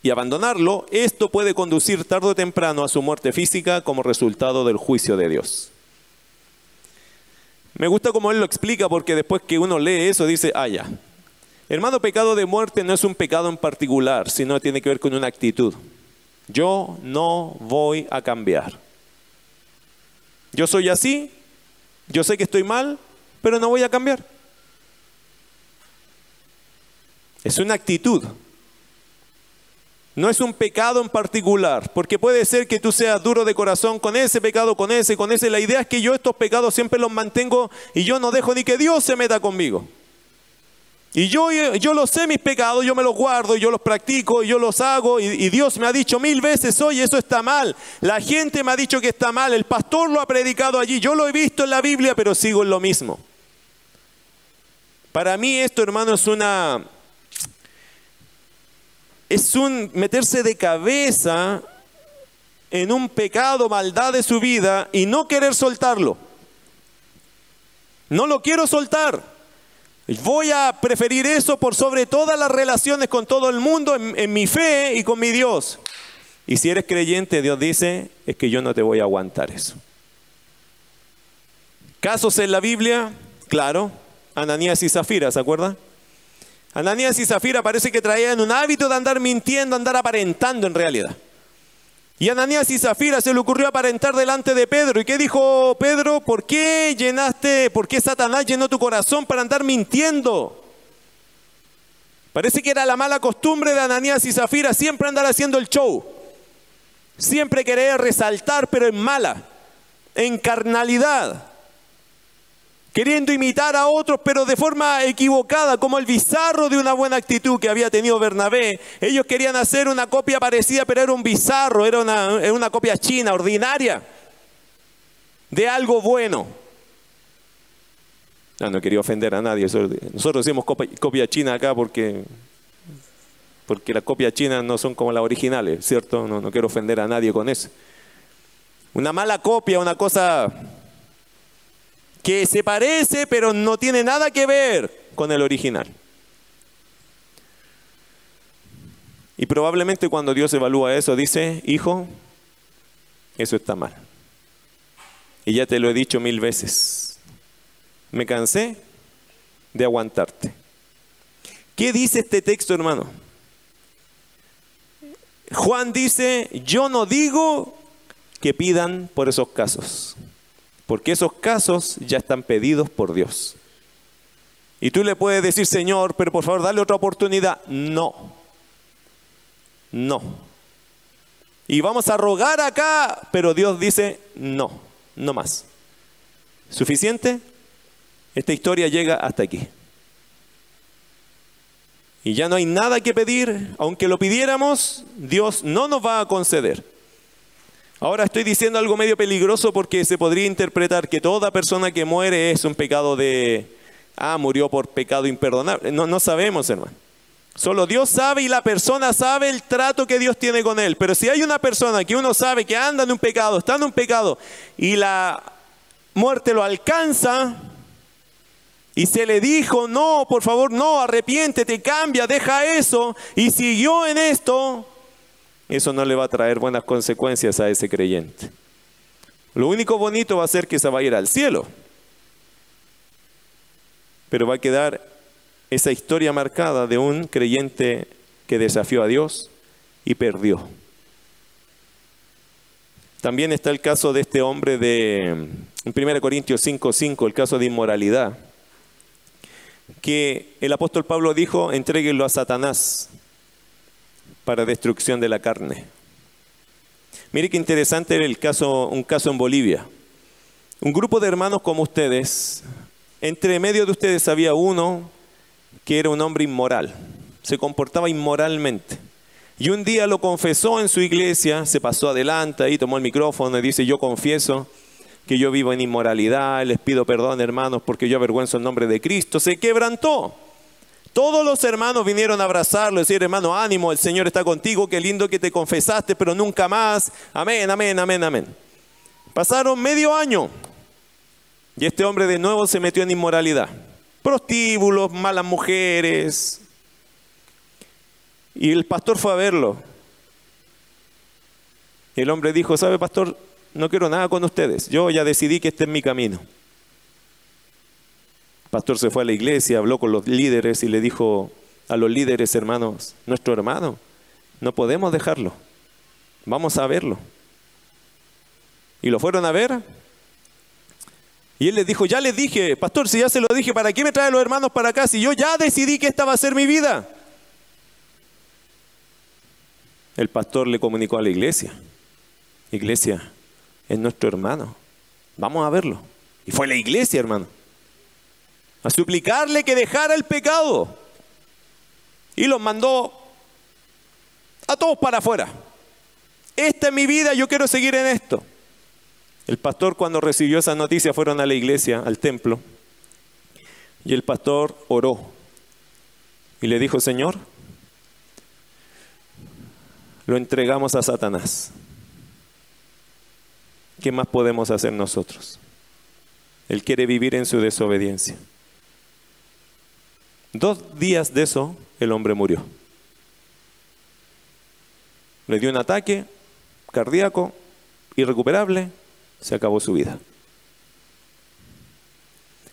y abandonarlo, esto puede conducir tarde o temprano a su muerte física como resultado del juicio de Dios. Me gusta como él lo explica porque después que uno lee eso dice, ah, Hermano, pecado de muerte no es un pecado en particular, sino tiene que ver con una actitud. Yo no voy a cambiar. Yo soy así, yo sé que estoy mal, pero no voy a cambiar. Es una actitud. No es un pecado en particular, porque puede ser que tú seas duro de corazón con ese pecado, con ese, con ese. La idea es que yo estos pecados siempre los mantengo y yo no dejo ni que Dios se meta conmigo. Y yo, yo lo sé mis pecados, yo me los guardo, yo los practico, yo los hago. Y, Dios me ha dicho mil veces, oye, eso está mal. La gente me ha dicho que está mal. El pastor lo ha predicado allí. Yo lo he visto en la Biblia, pero sigo en lo mismo. Para mí esto, hermano, es una... Es un meterse de cabeza en un pecado, maldad de su vida y no querer soltarlo. No lo quiero soltar. Voy a preferir eso por sobre todas las relaciones con todo el mundo en, mi fe y con mi Dios. Y si eres creyente, Dios dice, es que yo no te voy a aguantar eso. Casos en la Biblia, claro, Ananías y Zafira, ¿se acuerdan? Ananías y Zafira parece que traían un hábito de andar mintiendo, andar aparentando en realidad. Y Ananías y Zafira se le ocurrió aparentar delante de Pedro. ¿Y qué dijo Pedro? ¿Por qué llenaste, por qué Satanás llenó tu corazón para andar mintiendo? Parece que era la mala costumbre de Ananías y Zafira siempre andar haciendo el show. Siempre querer resaltar, pero en mala, en carnalidad queriendo imitar a otros, pero de forma equivocada, como el bizarro de una buena actitud que había tenido Bernabé. Ellos querían hacer una copia parecida, pero era un bizarro, era una, copia china, ordinaria, de algo bueno. No, no quería ofender a nadie. Nosotros decimos copia, china acá porque, porque las copias chinas no son como las originales, ¿cierto? No, no quiero ofender a nadie con eso. Una mala copia, una cosa que se parece pero no tiene nada que ver con el original. Y probablemente cuando Dios evalúa eso dice, hijo, eso está mal. Y ya te lo he dicho mil veces. Me cansé de aguantarte. ¿Qué dice este texto, hermano? Juan dice, yo no digo que pidan por esos casos. Porque esos casos ya están pedidos por Dios. Y tú le puedes decir, Señor, pero por favor, dale otra oportunidad. No. No. Y vamos a rogar acá, pero Dios dice, no, no más. ¿Suficiente? Esta historia llega hasta aquí. Y ya no hay nada que pedir, aunque lo pidiéramos, Dios no nos va a conceder. Ahora estoy diciendo algo medio peligroso porque se podría interpretar que toda persona que muere es un pecado de, ah, murió por pecado imperdonable. No, no sabemos, hermano. Solo Dios sabe y la persona sabe el trato que Dios tiene con él. Pero si hay una persona que uno sabe que anda en un pecado, está en un pecado, y la muerte lo alcanza, y se le dijo, no, por favor, no, arrepiéntete, cambia, deja eso, y siguió en esto, eso no le va a traer buenas consecuencias a ese creyente. Lo único bonito va a ser que se va a ir al cielo. Pero va a quedar esa historia marcada de un creyente que desafió a Dios y perdió. También está el caso de este hombre de en 1 Corintios 5:5, el caso de inmoralidad, que el apóstol Pablo dijo, entréguenlo a Satanás para destrucción de la carne. Mire qué interesante era el caso, un caso en Bolivia. Un grupo de hermanos como ustedes, entre medio de ustedes había uno que era un hombre inmoral, se comportaba inmoralmente. Y un día lo confesó en su iglesia, se pasó adelante y tomó el micrófono y dice, yo confieso que yo vivo en inmoralidad, les pido perdón hermanos porque yo avergüenzo el nombre de Cristo. Se quebrantó. Todos los hermanos vinieron a abrazarlo decir, hermano, ánimo, el Señor está contigo, qué lindo que te confesaste, pero nunca más. Amén, amén, amén, amén. Pasaron medio año y este hombre de nuevo se metió en inmoralidad. Prostíbulos, malas mujeres, y el pastor fue a verlo. Y el hombre dijo, ¿sabe pastor? No quiero nada con ustedes. Yo ya decidí que este es mi camino. Pastor se fue a la iglesia, habló con los líderes y le dijo a los líderes, hermanos, nuestro hermano, no podemos dejarlo. Vamos a verlo. Y lo fueron a ver. Y él les dijo, ya les dije, pastor, si ya se lo dije, ¿para qué me trae los hermanos para acá si yo ya decidí que esta va a ser mi vida? el pastor le comunicó a la iglesia, iglesia, es nuestro hermano, vamos a verlo. Y fue la iglesia, hermano, a suplicarle que dejara el pecado. Y los mandó a todos para afuera. Esta es mi vida, yo quiero seguir en esto. El pastor cuando recibió esa noticia fueron a la iglesia, al templo, y el pastor oró y le dijo, Señor, lo entregamos a Satanás. ¿Qué más podemos hacer nosotros? Él quiere vivir en su desobediencia. Dos días de eso, el hombre murió. Le dio un ataque cardíaco, irrecuperable, se acabó su vida.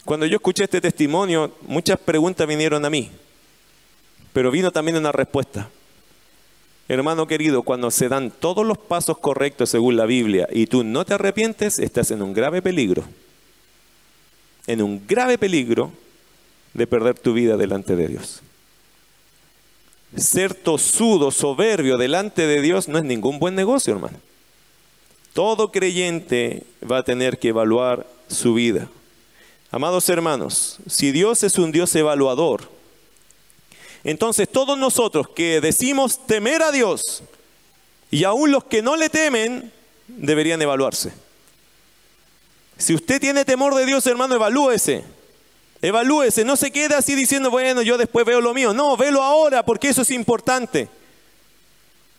Cuando yo escuché este testimonio, muchas preguntas vinieron a mí, pero vino también una respuesta. Hermano querido, cuando se dan todos los pasos correctos según la Biblia y tú no te arrepientes, estás en un grave peligro. En un grave peligro de perder tu vida delante de Dios. Ser tosudo, soberbio delante de Dios no es ningún buen negocio, hermano. Todo creyente va a tener que evaluar su vida. Amados hermanos, si Dios es un Dios evaluador, entonces todos nosotros que decimos temer a Dios y aún los que no le temen deberían evaluarse. Si usted tiene temor de Dios, hermano, evalúese. Evalúese, no se quede así diciendo, bueno, yo después veo lo mío. No, velo ahora porque eso es importante.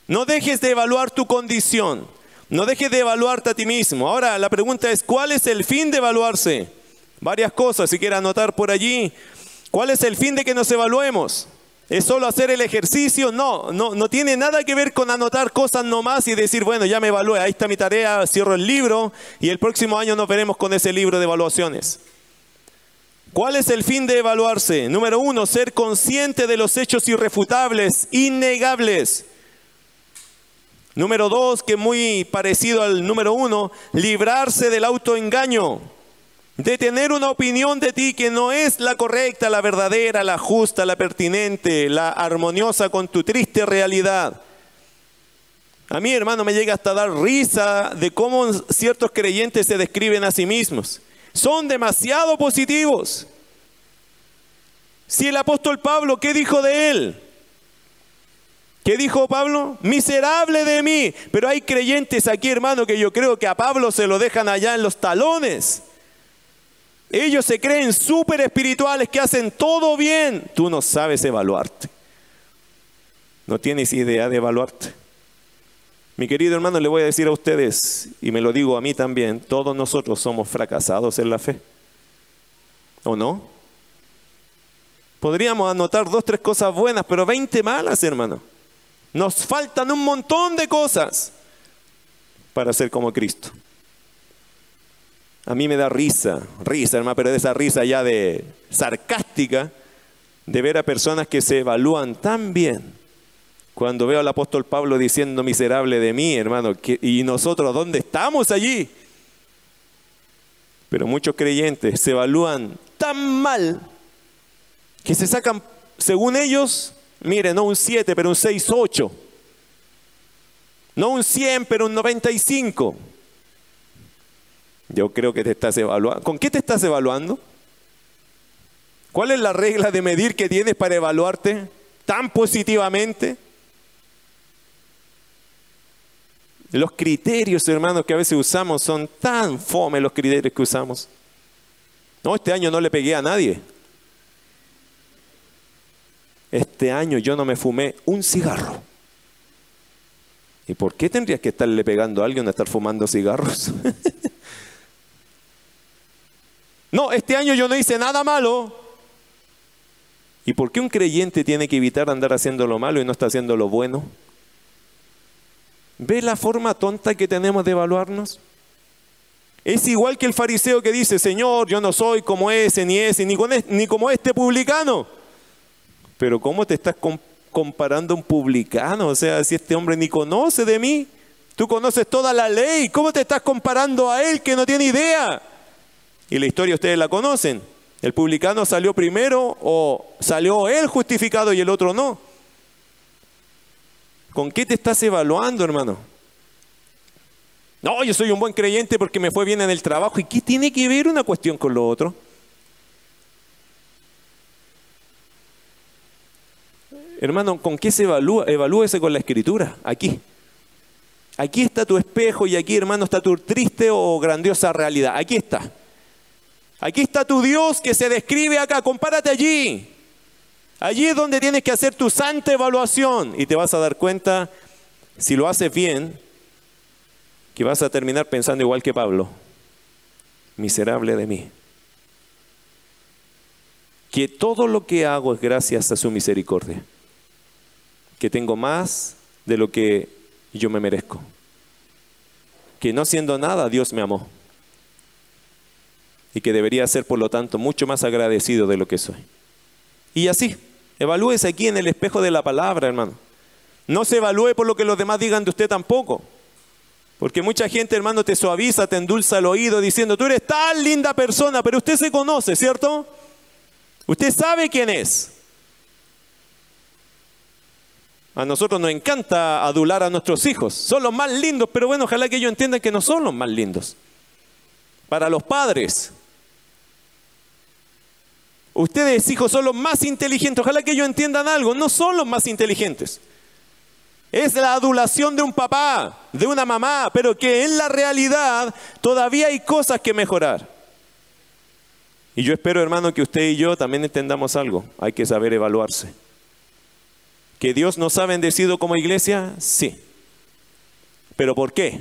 No dejes de evaluar tu condición. No dejes de evaluarte a ti mismo. Ahora la pregunta es, ¿cuál es el fin de evaluarse? Varias cosas, si quiere anotar por allí. ¿Cuál es el fin de que nos evaluemos? ¿Es solo hacer el ejercicio? No, no, no tiene nada que ver con anotar cosas nomás y decir, bueno, ya me evalué, ahí está mi tarea, cierro el libro y el próximo año nos veremos con ese libro de evaluaciones. ¿Cuál es el fin de evaluarse? Número uno, ser consciente de los hechos irrefutables, innegables. Número dos, que muy parecido al número uno, librarse del autoengaño de tener una opinión de ti que no es la correcta, la verdadera, la justa, la pertinente, la armoniosa con tu triste realidad. A mí, hermano, me llega hasta dar risa de cómo ciertos creyentes se describen a sí mismos. Son demasiado positivos. Si el apóstol Pablo, ¿qué dijo de él? ¿Qué dijo Pablo? Miserable de mí. Pero hay creyentes aquí, hermano, que yo creo que a Pablo se lo dejan allá en los talones. Ellos se creen súper espirituales que hacen todo bien. Tú no sabes evaluarte. No tienes idea de evaluarte. Mi querido hermano, le voy a decir a ustedes, y me lo digo a mí también, todos nosotros somos fracasados en la fe. ¿O no? Podríamos anotar dos, tres cosas buenas, pero veinte malas, hermano. Nos faltan un montón de cosas para ser como Cristo. A mí me da risa, risa, hermano, pero de esa risa ya de sarcástica, de ver a personas que se evalúan tan bien Cuando veo al apóstol Pablo diciendo miserable de mí, hermano, ¿y nosotros dónde estamos allí? Pero muchos creyentes se evalúan tan mal que se sacan, según ellos, mire, no un 7, pero un 6, 8. No un 100, pero un 95. Yo creo que te estás evaluando. ¿Con qué te estás evaluando? ¿Cuál es la regla de medir que tienes para evaluarte tan positivamente? Los criterios, hermanos, que a veces usamos son tan fome los criterios que usamos. No, este año no le pegué a nadie. Este año yo no me fumé un cigarro. ¿Y por qué tendrías que estarle pegando a alguien a estar fumando cigarros? no, este año yo no hice nada malo. ¿Y por qué un creyente tiene que evitar andar haciendo lo malo y no está haciendo lo bueno? ¿Ve la forma tonta que tenemos de evaluarnos? Es igual que el fariseo que dice, Señor, yo no soy como ese, ni ese, ni, ni como este publicano. Pero ¿cómo te estás comparando a un publicano? O sea, si este hombre ni conoce de mí, tú conoces toda la ley, ¿cómo te estás comparando a él que no tiene idea? Y la historia ustedes la conocen. El publicano salió primero o salió él justificado y el otro no. ¿Con qué te estás evaluando, hermano? No, yo soy un buen creyente porque me fue bien en el trabajo. ¿Y qué tiene que ver una cuestión con lo otro? Hermano, ¿con qué se evalúa? Evalúese con la escritura, aquí. Aquí está tu espejo y aquí, hermano, está tu triste o grandiosa realidad. Aquí está. Aquí está tu Dios que se describe acá. Compárate allí. Allí es donde tienes que hacer tu santa evaluación y te vas a dar cuenta, si lo haces bien, que vas a terminar pensando igual que Pablo. Miserable de mí. Que todo lo que hago es gracias a su misericordia. Que tengo más de lo que yo me merezco. Que no siendo nada, Dios me amó. Y que debería ser, por lo tanto, mucho más agradecido de lo que soy. Y así, Evalúese aquí en el espejo de la palabra, hermano. No se evalúe por lo que los demás digan de usted tampoco. Porque mucha gente, hermano, te suaviza, te endulza el oído diciendo, tú eres tan linda persona, pero usted se conoce, ¿cierto? Usted sabe quién es. A nosotros nos encanta adular a nuestros hijos. Son los más lindos, pero bueno, ojalá que ellos entiendan que no son los más lindos. Para los padres, Ustedes, hijos, son los más inteligentes. Ojalá que ellos entiendan algo. No son los más inteligentes. Es la adulación de un papá, de una mamá, pero que en la realidad todavía hay cosas que mejorar. Y yo espero, hermano, que usted y yo también entendamos algo. Hay que saber evaluarse. ¿Que Dios nos ha bendecido como iglesia? Sí. ¿Pero por qué?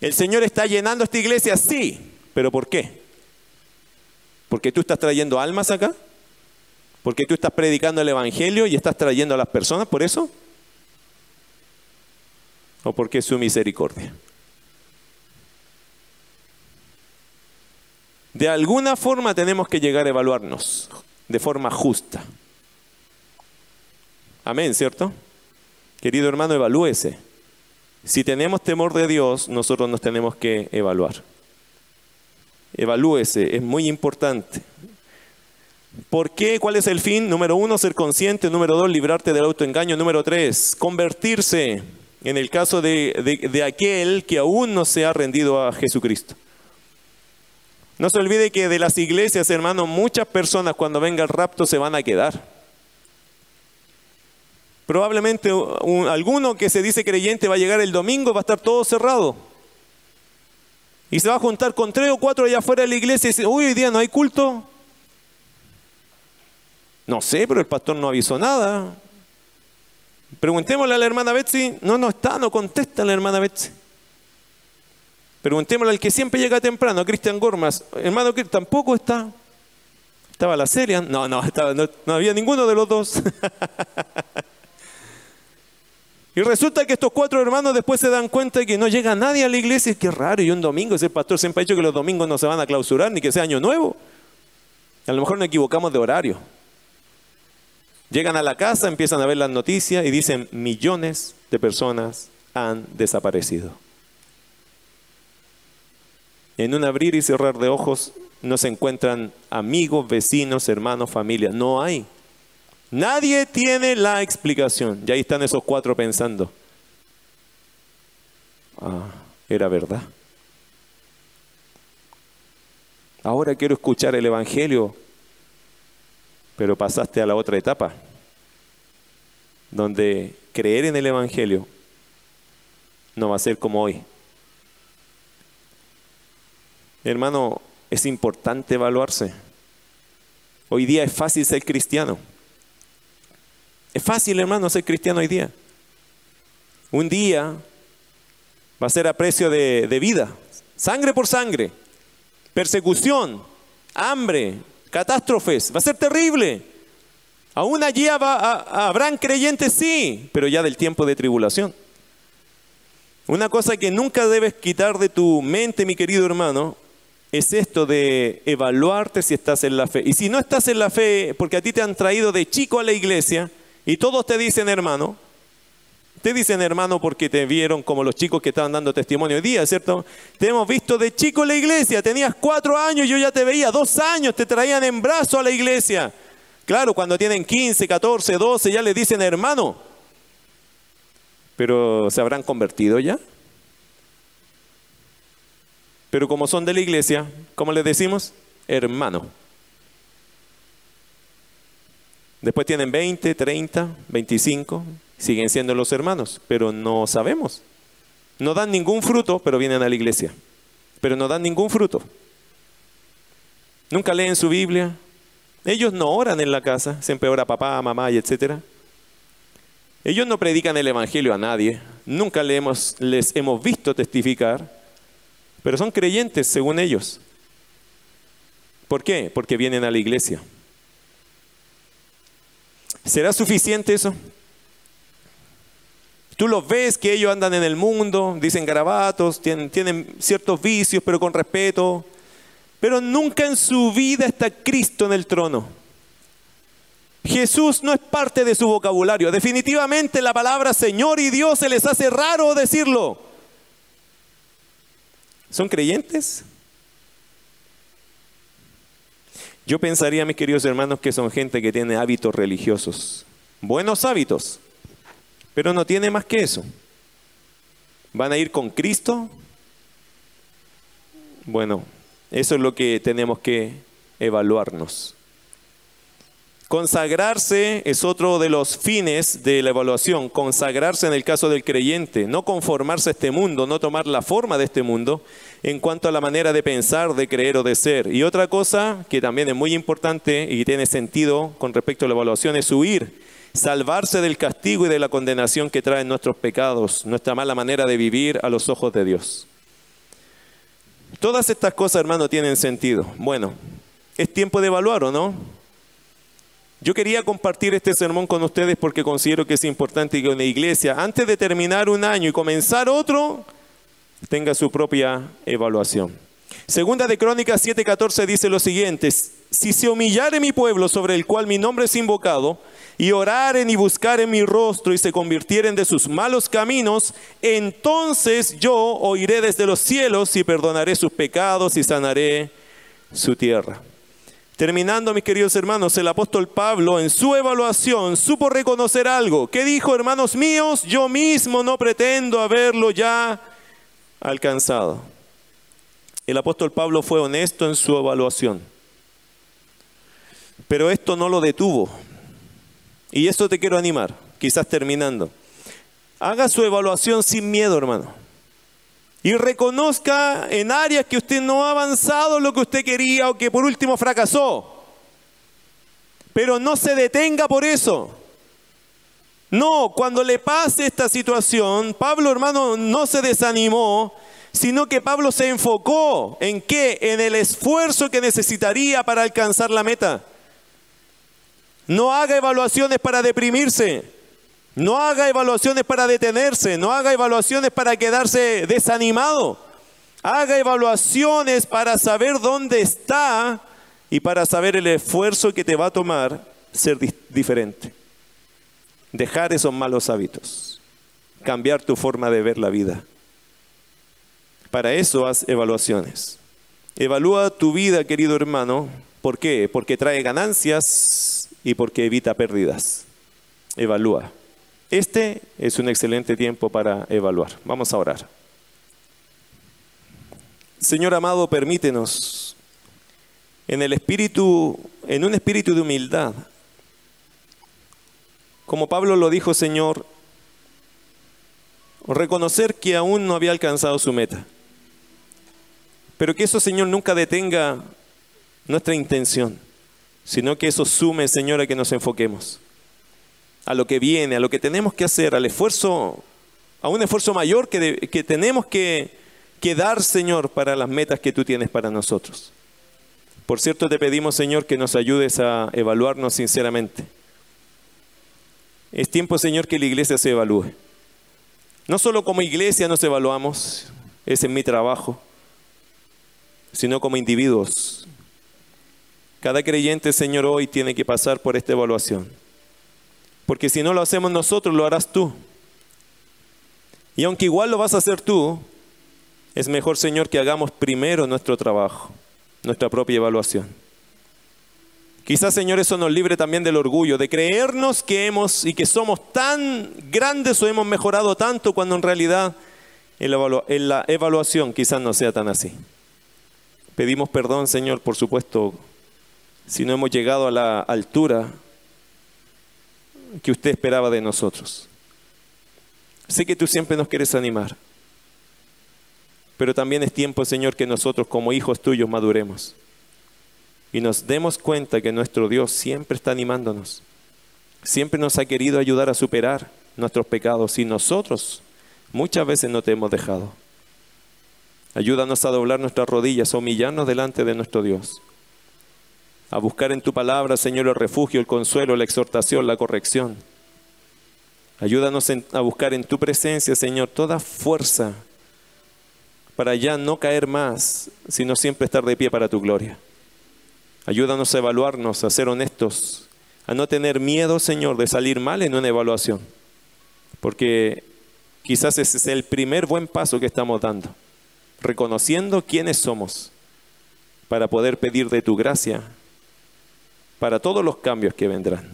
¿El Señor está llenando esta iglesia? Sí. ¿Pero por qué? Porque tú estás trayendo almas acá. Porque tú estás predicando el Evangelio y estás trayendo a las personas por eso. O porque es su misericordia. De alguna forma tenemos que llegar a evaluarnos de forma justa. Amén, ¿cierto? Querido hermano, evalúese. Si tenemos temor de Dios, nosotros nos tenemos que evaluar. Evalúese, es muy importante. ¿Por qué? ¿Cuál es el fin? Número uno, ser consciente. Número dos, librarte del autoengaño. Número tres, convertirse en el caso de, de, aquel que aún no se ha rendido a Jesucristo. No se olvide que de las iglesias, hermanos, muchas personas cuando venga el rapto se van a quedar. Probablemente alguno que se dice creyente va a llegar el domingo, va a estar todo cerrado. Y se va a juntar con tres o cuatro allá afuera de la iglesia y dice, uy, hoy día no hay culto. No sé, pero el pastor no avisó nada. Preguntémosle a la hermana Betsy, no, no está, no contesta la hermana Betsy. Preguntémosle al que siempre llega temprano, a Cristian Gormas, hermano que tampoco está. Estaba la serie, no, no, no, no había ninguno de los dos. Y resulta que estos cuatro hermanos después se dan cuenta de que no llega nadie a la iglesia. Qué raro, y un domingo, ese pastor siempre ha dicho que los domingos no se van a clausurar ni que sea año nuevo. A lo mejor nos equivocamos de horario. Llegan a la casa, empiezan a ver las noticias y dicen millones de personas han desaparecido. En un abrir y cerrar de ojos no se encuentran amigos, vecinos, hermanos, familia. No hay. Nadie tiene la explicación. Y ahí están esos cuatro pensando. Ah, era verdad. Ahora quiero escuchar el Evangelio, pero pasaste a la otra etapa, donde creer en el Evangelio no va a ser como hoy. Hermano, es importante evaluarse. Hoy día es fácil ser cristiano. Es fácil, hermano, ser cristiano hoy día. Un día va a ser a precio de, vida, sangre por sangre, persecución, hambre, catástrofes, va a ser terrible. Aún allí habrán creyentes, sí, pero ya del tiempo de tribulación. Una cosa que nunca debes quitar de tu mente, mi querido hermano, es esto de evaluarte si estás en la fe. Y si no estás en la fe, porque a ti te han traído de chico a la iglesia y todos te dicen hermano, te dicen hermano porque te vieron como los chicos que estaban dando testimonio hoy día, ¿cierto? Te hemos visto de chico en la iglesia, tenías cuatro años, yo ya te veía, dos años, te traían en brazo a la iglesia. Claro, cuando tienen 15, 14, 12, ya le dicen hermano. Pero ¿se habrán convertido ya? Pero como son de la iglesia, ¿cómo les decimos? Hermano. Después tienen 20, 30, 25, siguen siendo los hermanos, pero no sabemos. No dan ningún fruto, pero vienen a la iglesia. Pero no dan ningún fruto. Nunca leen su Biblia. Ellos no oran en la casa, siempre ora papá, mamá y etcétera. Ellos no predican el evangelio a nadie. Nunca les hemos visto testificar pero son creyentes según ellos. ¿Por qué? Porque vienen a la iglesia. ¿Será suficiente eso? Tú los ves que ellos andan en el mundo, dicen garabatos, tienen, tienen, ciertos vicios, pero con respeto. Pero nunca en su vida está Cristo en el trono. Jesús no es parte de su vocabulario. Definitivamente la palabra Señor y Dios se les hace raro decirlo. ¿Son creyentes? Yo pensaría, mis queridos hermanos, que son gente que tiene hábitos religiosos, buenos hábitos, pero no tiene más que eso. ¿Van a ir con Cristo? Bueno, eso es lo que tenemos que evaluarnos. Consagrarse es otro de los fines de la evaluación, consagrarse en el caso del creyente, no conformarse a este mundo, no tomar la forma de este mundo en cuanto a la manera de pensar, de creer o de ser. Y otra cosa que también es muy importante y tiene sentido con respecto a la evaluación es huir, salvarse del castigo y de la condenación que traen nuestros pecados, nuestra mala manera de vivir a los ojos de Dios. Todas estas cosas, hermano, tienen sentido. Bueno, es tiempo de evaluar o no. Yo quería compartir este sermón con ustedes porque considero que es importante que una iglesia, antes de terminar un año y comenzar otro, tenga su propia evaluación. Segunda de Crónicas 7:14 dice lo siguiente, si se humillare mi pueblo sobre el cual mi nombre es invocado, y oraren y buscaren mi rostro y se convirtieren de sus malos caminos, entonces yo oiré desde los cielos y perdonaré sus pecados y sanaré su tierra. Terminando, mis queridos hermanos, el apóstol Pablo en su evaluación supo reconocer algo. ¿Qué dijo, hermanos míos? Yo mismo no pretendo haberlo ya alcanzado. El apóstol Pablo fue honesto en su evaluación. Pero esto no lo detuvo. Y esto te quiero animar, quizás terminando. Haga su evaluación sin miedo, hermano y reconozca en áreas que usted no ha avanzado lo que usted quería o que por último fracasó. Pero no se detenga por eso. No, cuando le pase esta situación, Pablo hermano no se desanimó, sino que Pablo se enfocó en qué? En el esfuerzo que necesitaría para alcanzar la meta. No haga evaluaciones para deprimirse. No haga evaluaciones para detenerse, no haga evaluaciones para quedarse desanimado. Haga evaluaciones para saber dónde está y para saber el esfuerzo que te va a tomar ser diferente. Dejar esos malos hábitos, cambiar tu forma de ver la vida. Para eso haz evaluaciones. Evalúa tu vida, querido hermano. ¿Por qué? Porque trae ganancias y porque evita pérdidas. Evalúa. Este es un excelente tiempo para evaluar. Vamos a orar. Señor amado, permítenos en el espíritu, en un espíritu de humildad. Como Pablo lo dijo, Señor, reconocer que aún no había alcanzado su meta. Pero que eso, Señor, nunca detenga nuestra intención, sino que eso sume, Señor, a que nos enfoquemos a lo que viene, a lo que tenemos que hacer, al esfuerzo, a un esfuerzo mayor que, que tenemos que, que dar, Señor, para las metas que tú tienes para nosotros. Por cierto, te pedimos, Señor, que nos ayudes a evaluarnos sinceramente. Es tiempo, Señor, que la iglesia se evalúe. No solo como iglesia nos evaluamos, es en mi trabajo, sino como individuos. Cada creyente, Señor, hoy tiene que pasar por esta evaluación. Porque si no lo hacemos nosotros, lo harás tú. Y aunque igual lo vas a hacer tú, es mejor, Señor, que hagamos primero nuestro trabajo, nuestra propia evaluación. Quizás, Señor, eso nos libre también del orgullo, de creernos que hemos y que somos tan grandes o hemos mejorado tanto cuando en realidad en la evaluación quizás no sea tan así. Pedimos perdón, Señor, por supuesto, si no hemos llegado a la altura que usted esperaba de nosotros. Sé que tú siempre nos quieres animar, pero también es tiempo, Señor, que nosotros como hijos tuyos maduremos y nos demos cuenta que nuestro Dios siempre está animándonos, siempre nos ha querido ayudar a superar nuestros pecados y nosotros muchas veces no te hemos dejado. Ayúdanos a doblar nuestras rodillas, a humillarnos delante de nuestro Dios a buscar en tu palabra, Señor, el refugio, el consuelo, la exhortación, la corrección. Ayúdanos a buscar en tu presencia, Señor, toda fuerza para ya no caer más, sino siempre estar de pie para tu gloria. Ayúdanos a evaluarnos, a ser honestos, a no tener miedo, Señor, de salir mal en una evaluación, porque quizás ese es el primer buen paso que estamos dando, reconociendo quiénes somos, para poder pedir de tu gracia para todos los cambios que vendrán.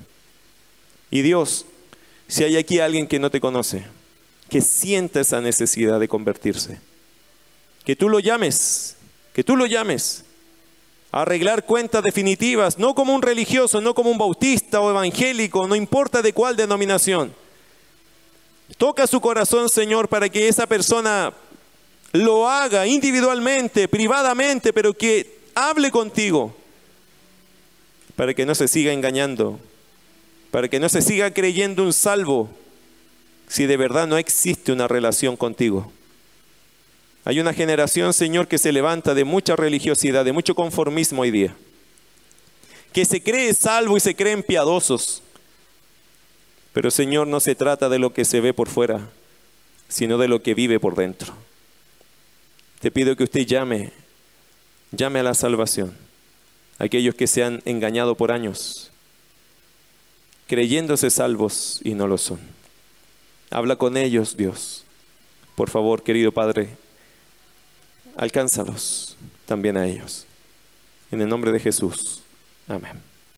Y Dios, si hay aquí alguien que no te conoce, que sienta esa necesidad de convertirse, que tú lo llames, que tú lo llames arreglar cuentas definitivas, no como un religioso, no como un bautista o evangélico, no importa de cuál denominación. Toca su corazón, Señor, para que esa persona lo haga individualmente, privadamente, pero que hable contigo para que no se siga engañando, para que no se siga creyendo un salvo si de verdad no existe una relación contigo. Hay una generación, Señor, que se levanta de mucha religiosidad, de mucho conformismo hoy día, que se cree salvo y se creen piadosos. Pero, Señor, no se trata de lo que se ve por fuera, sino de lo que vive por dentro. Te pido que usted llame, llame a la salvación aquellos que se han engañado por años, creyéndose salvos y no lo son. Habla con ellos, Dios. Por favor, querido Padre, alcánzalos también a ellos. En el nombre de Jesús. Amén.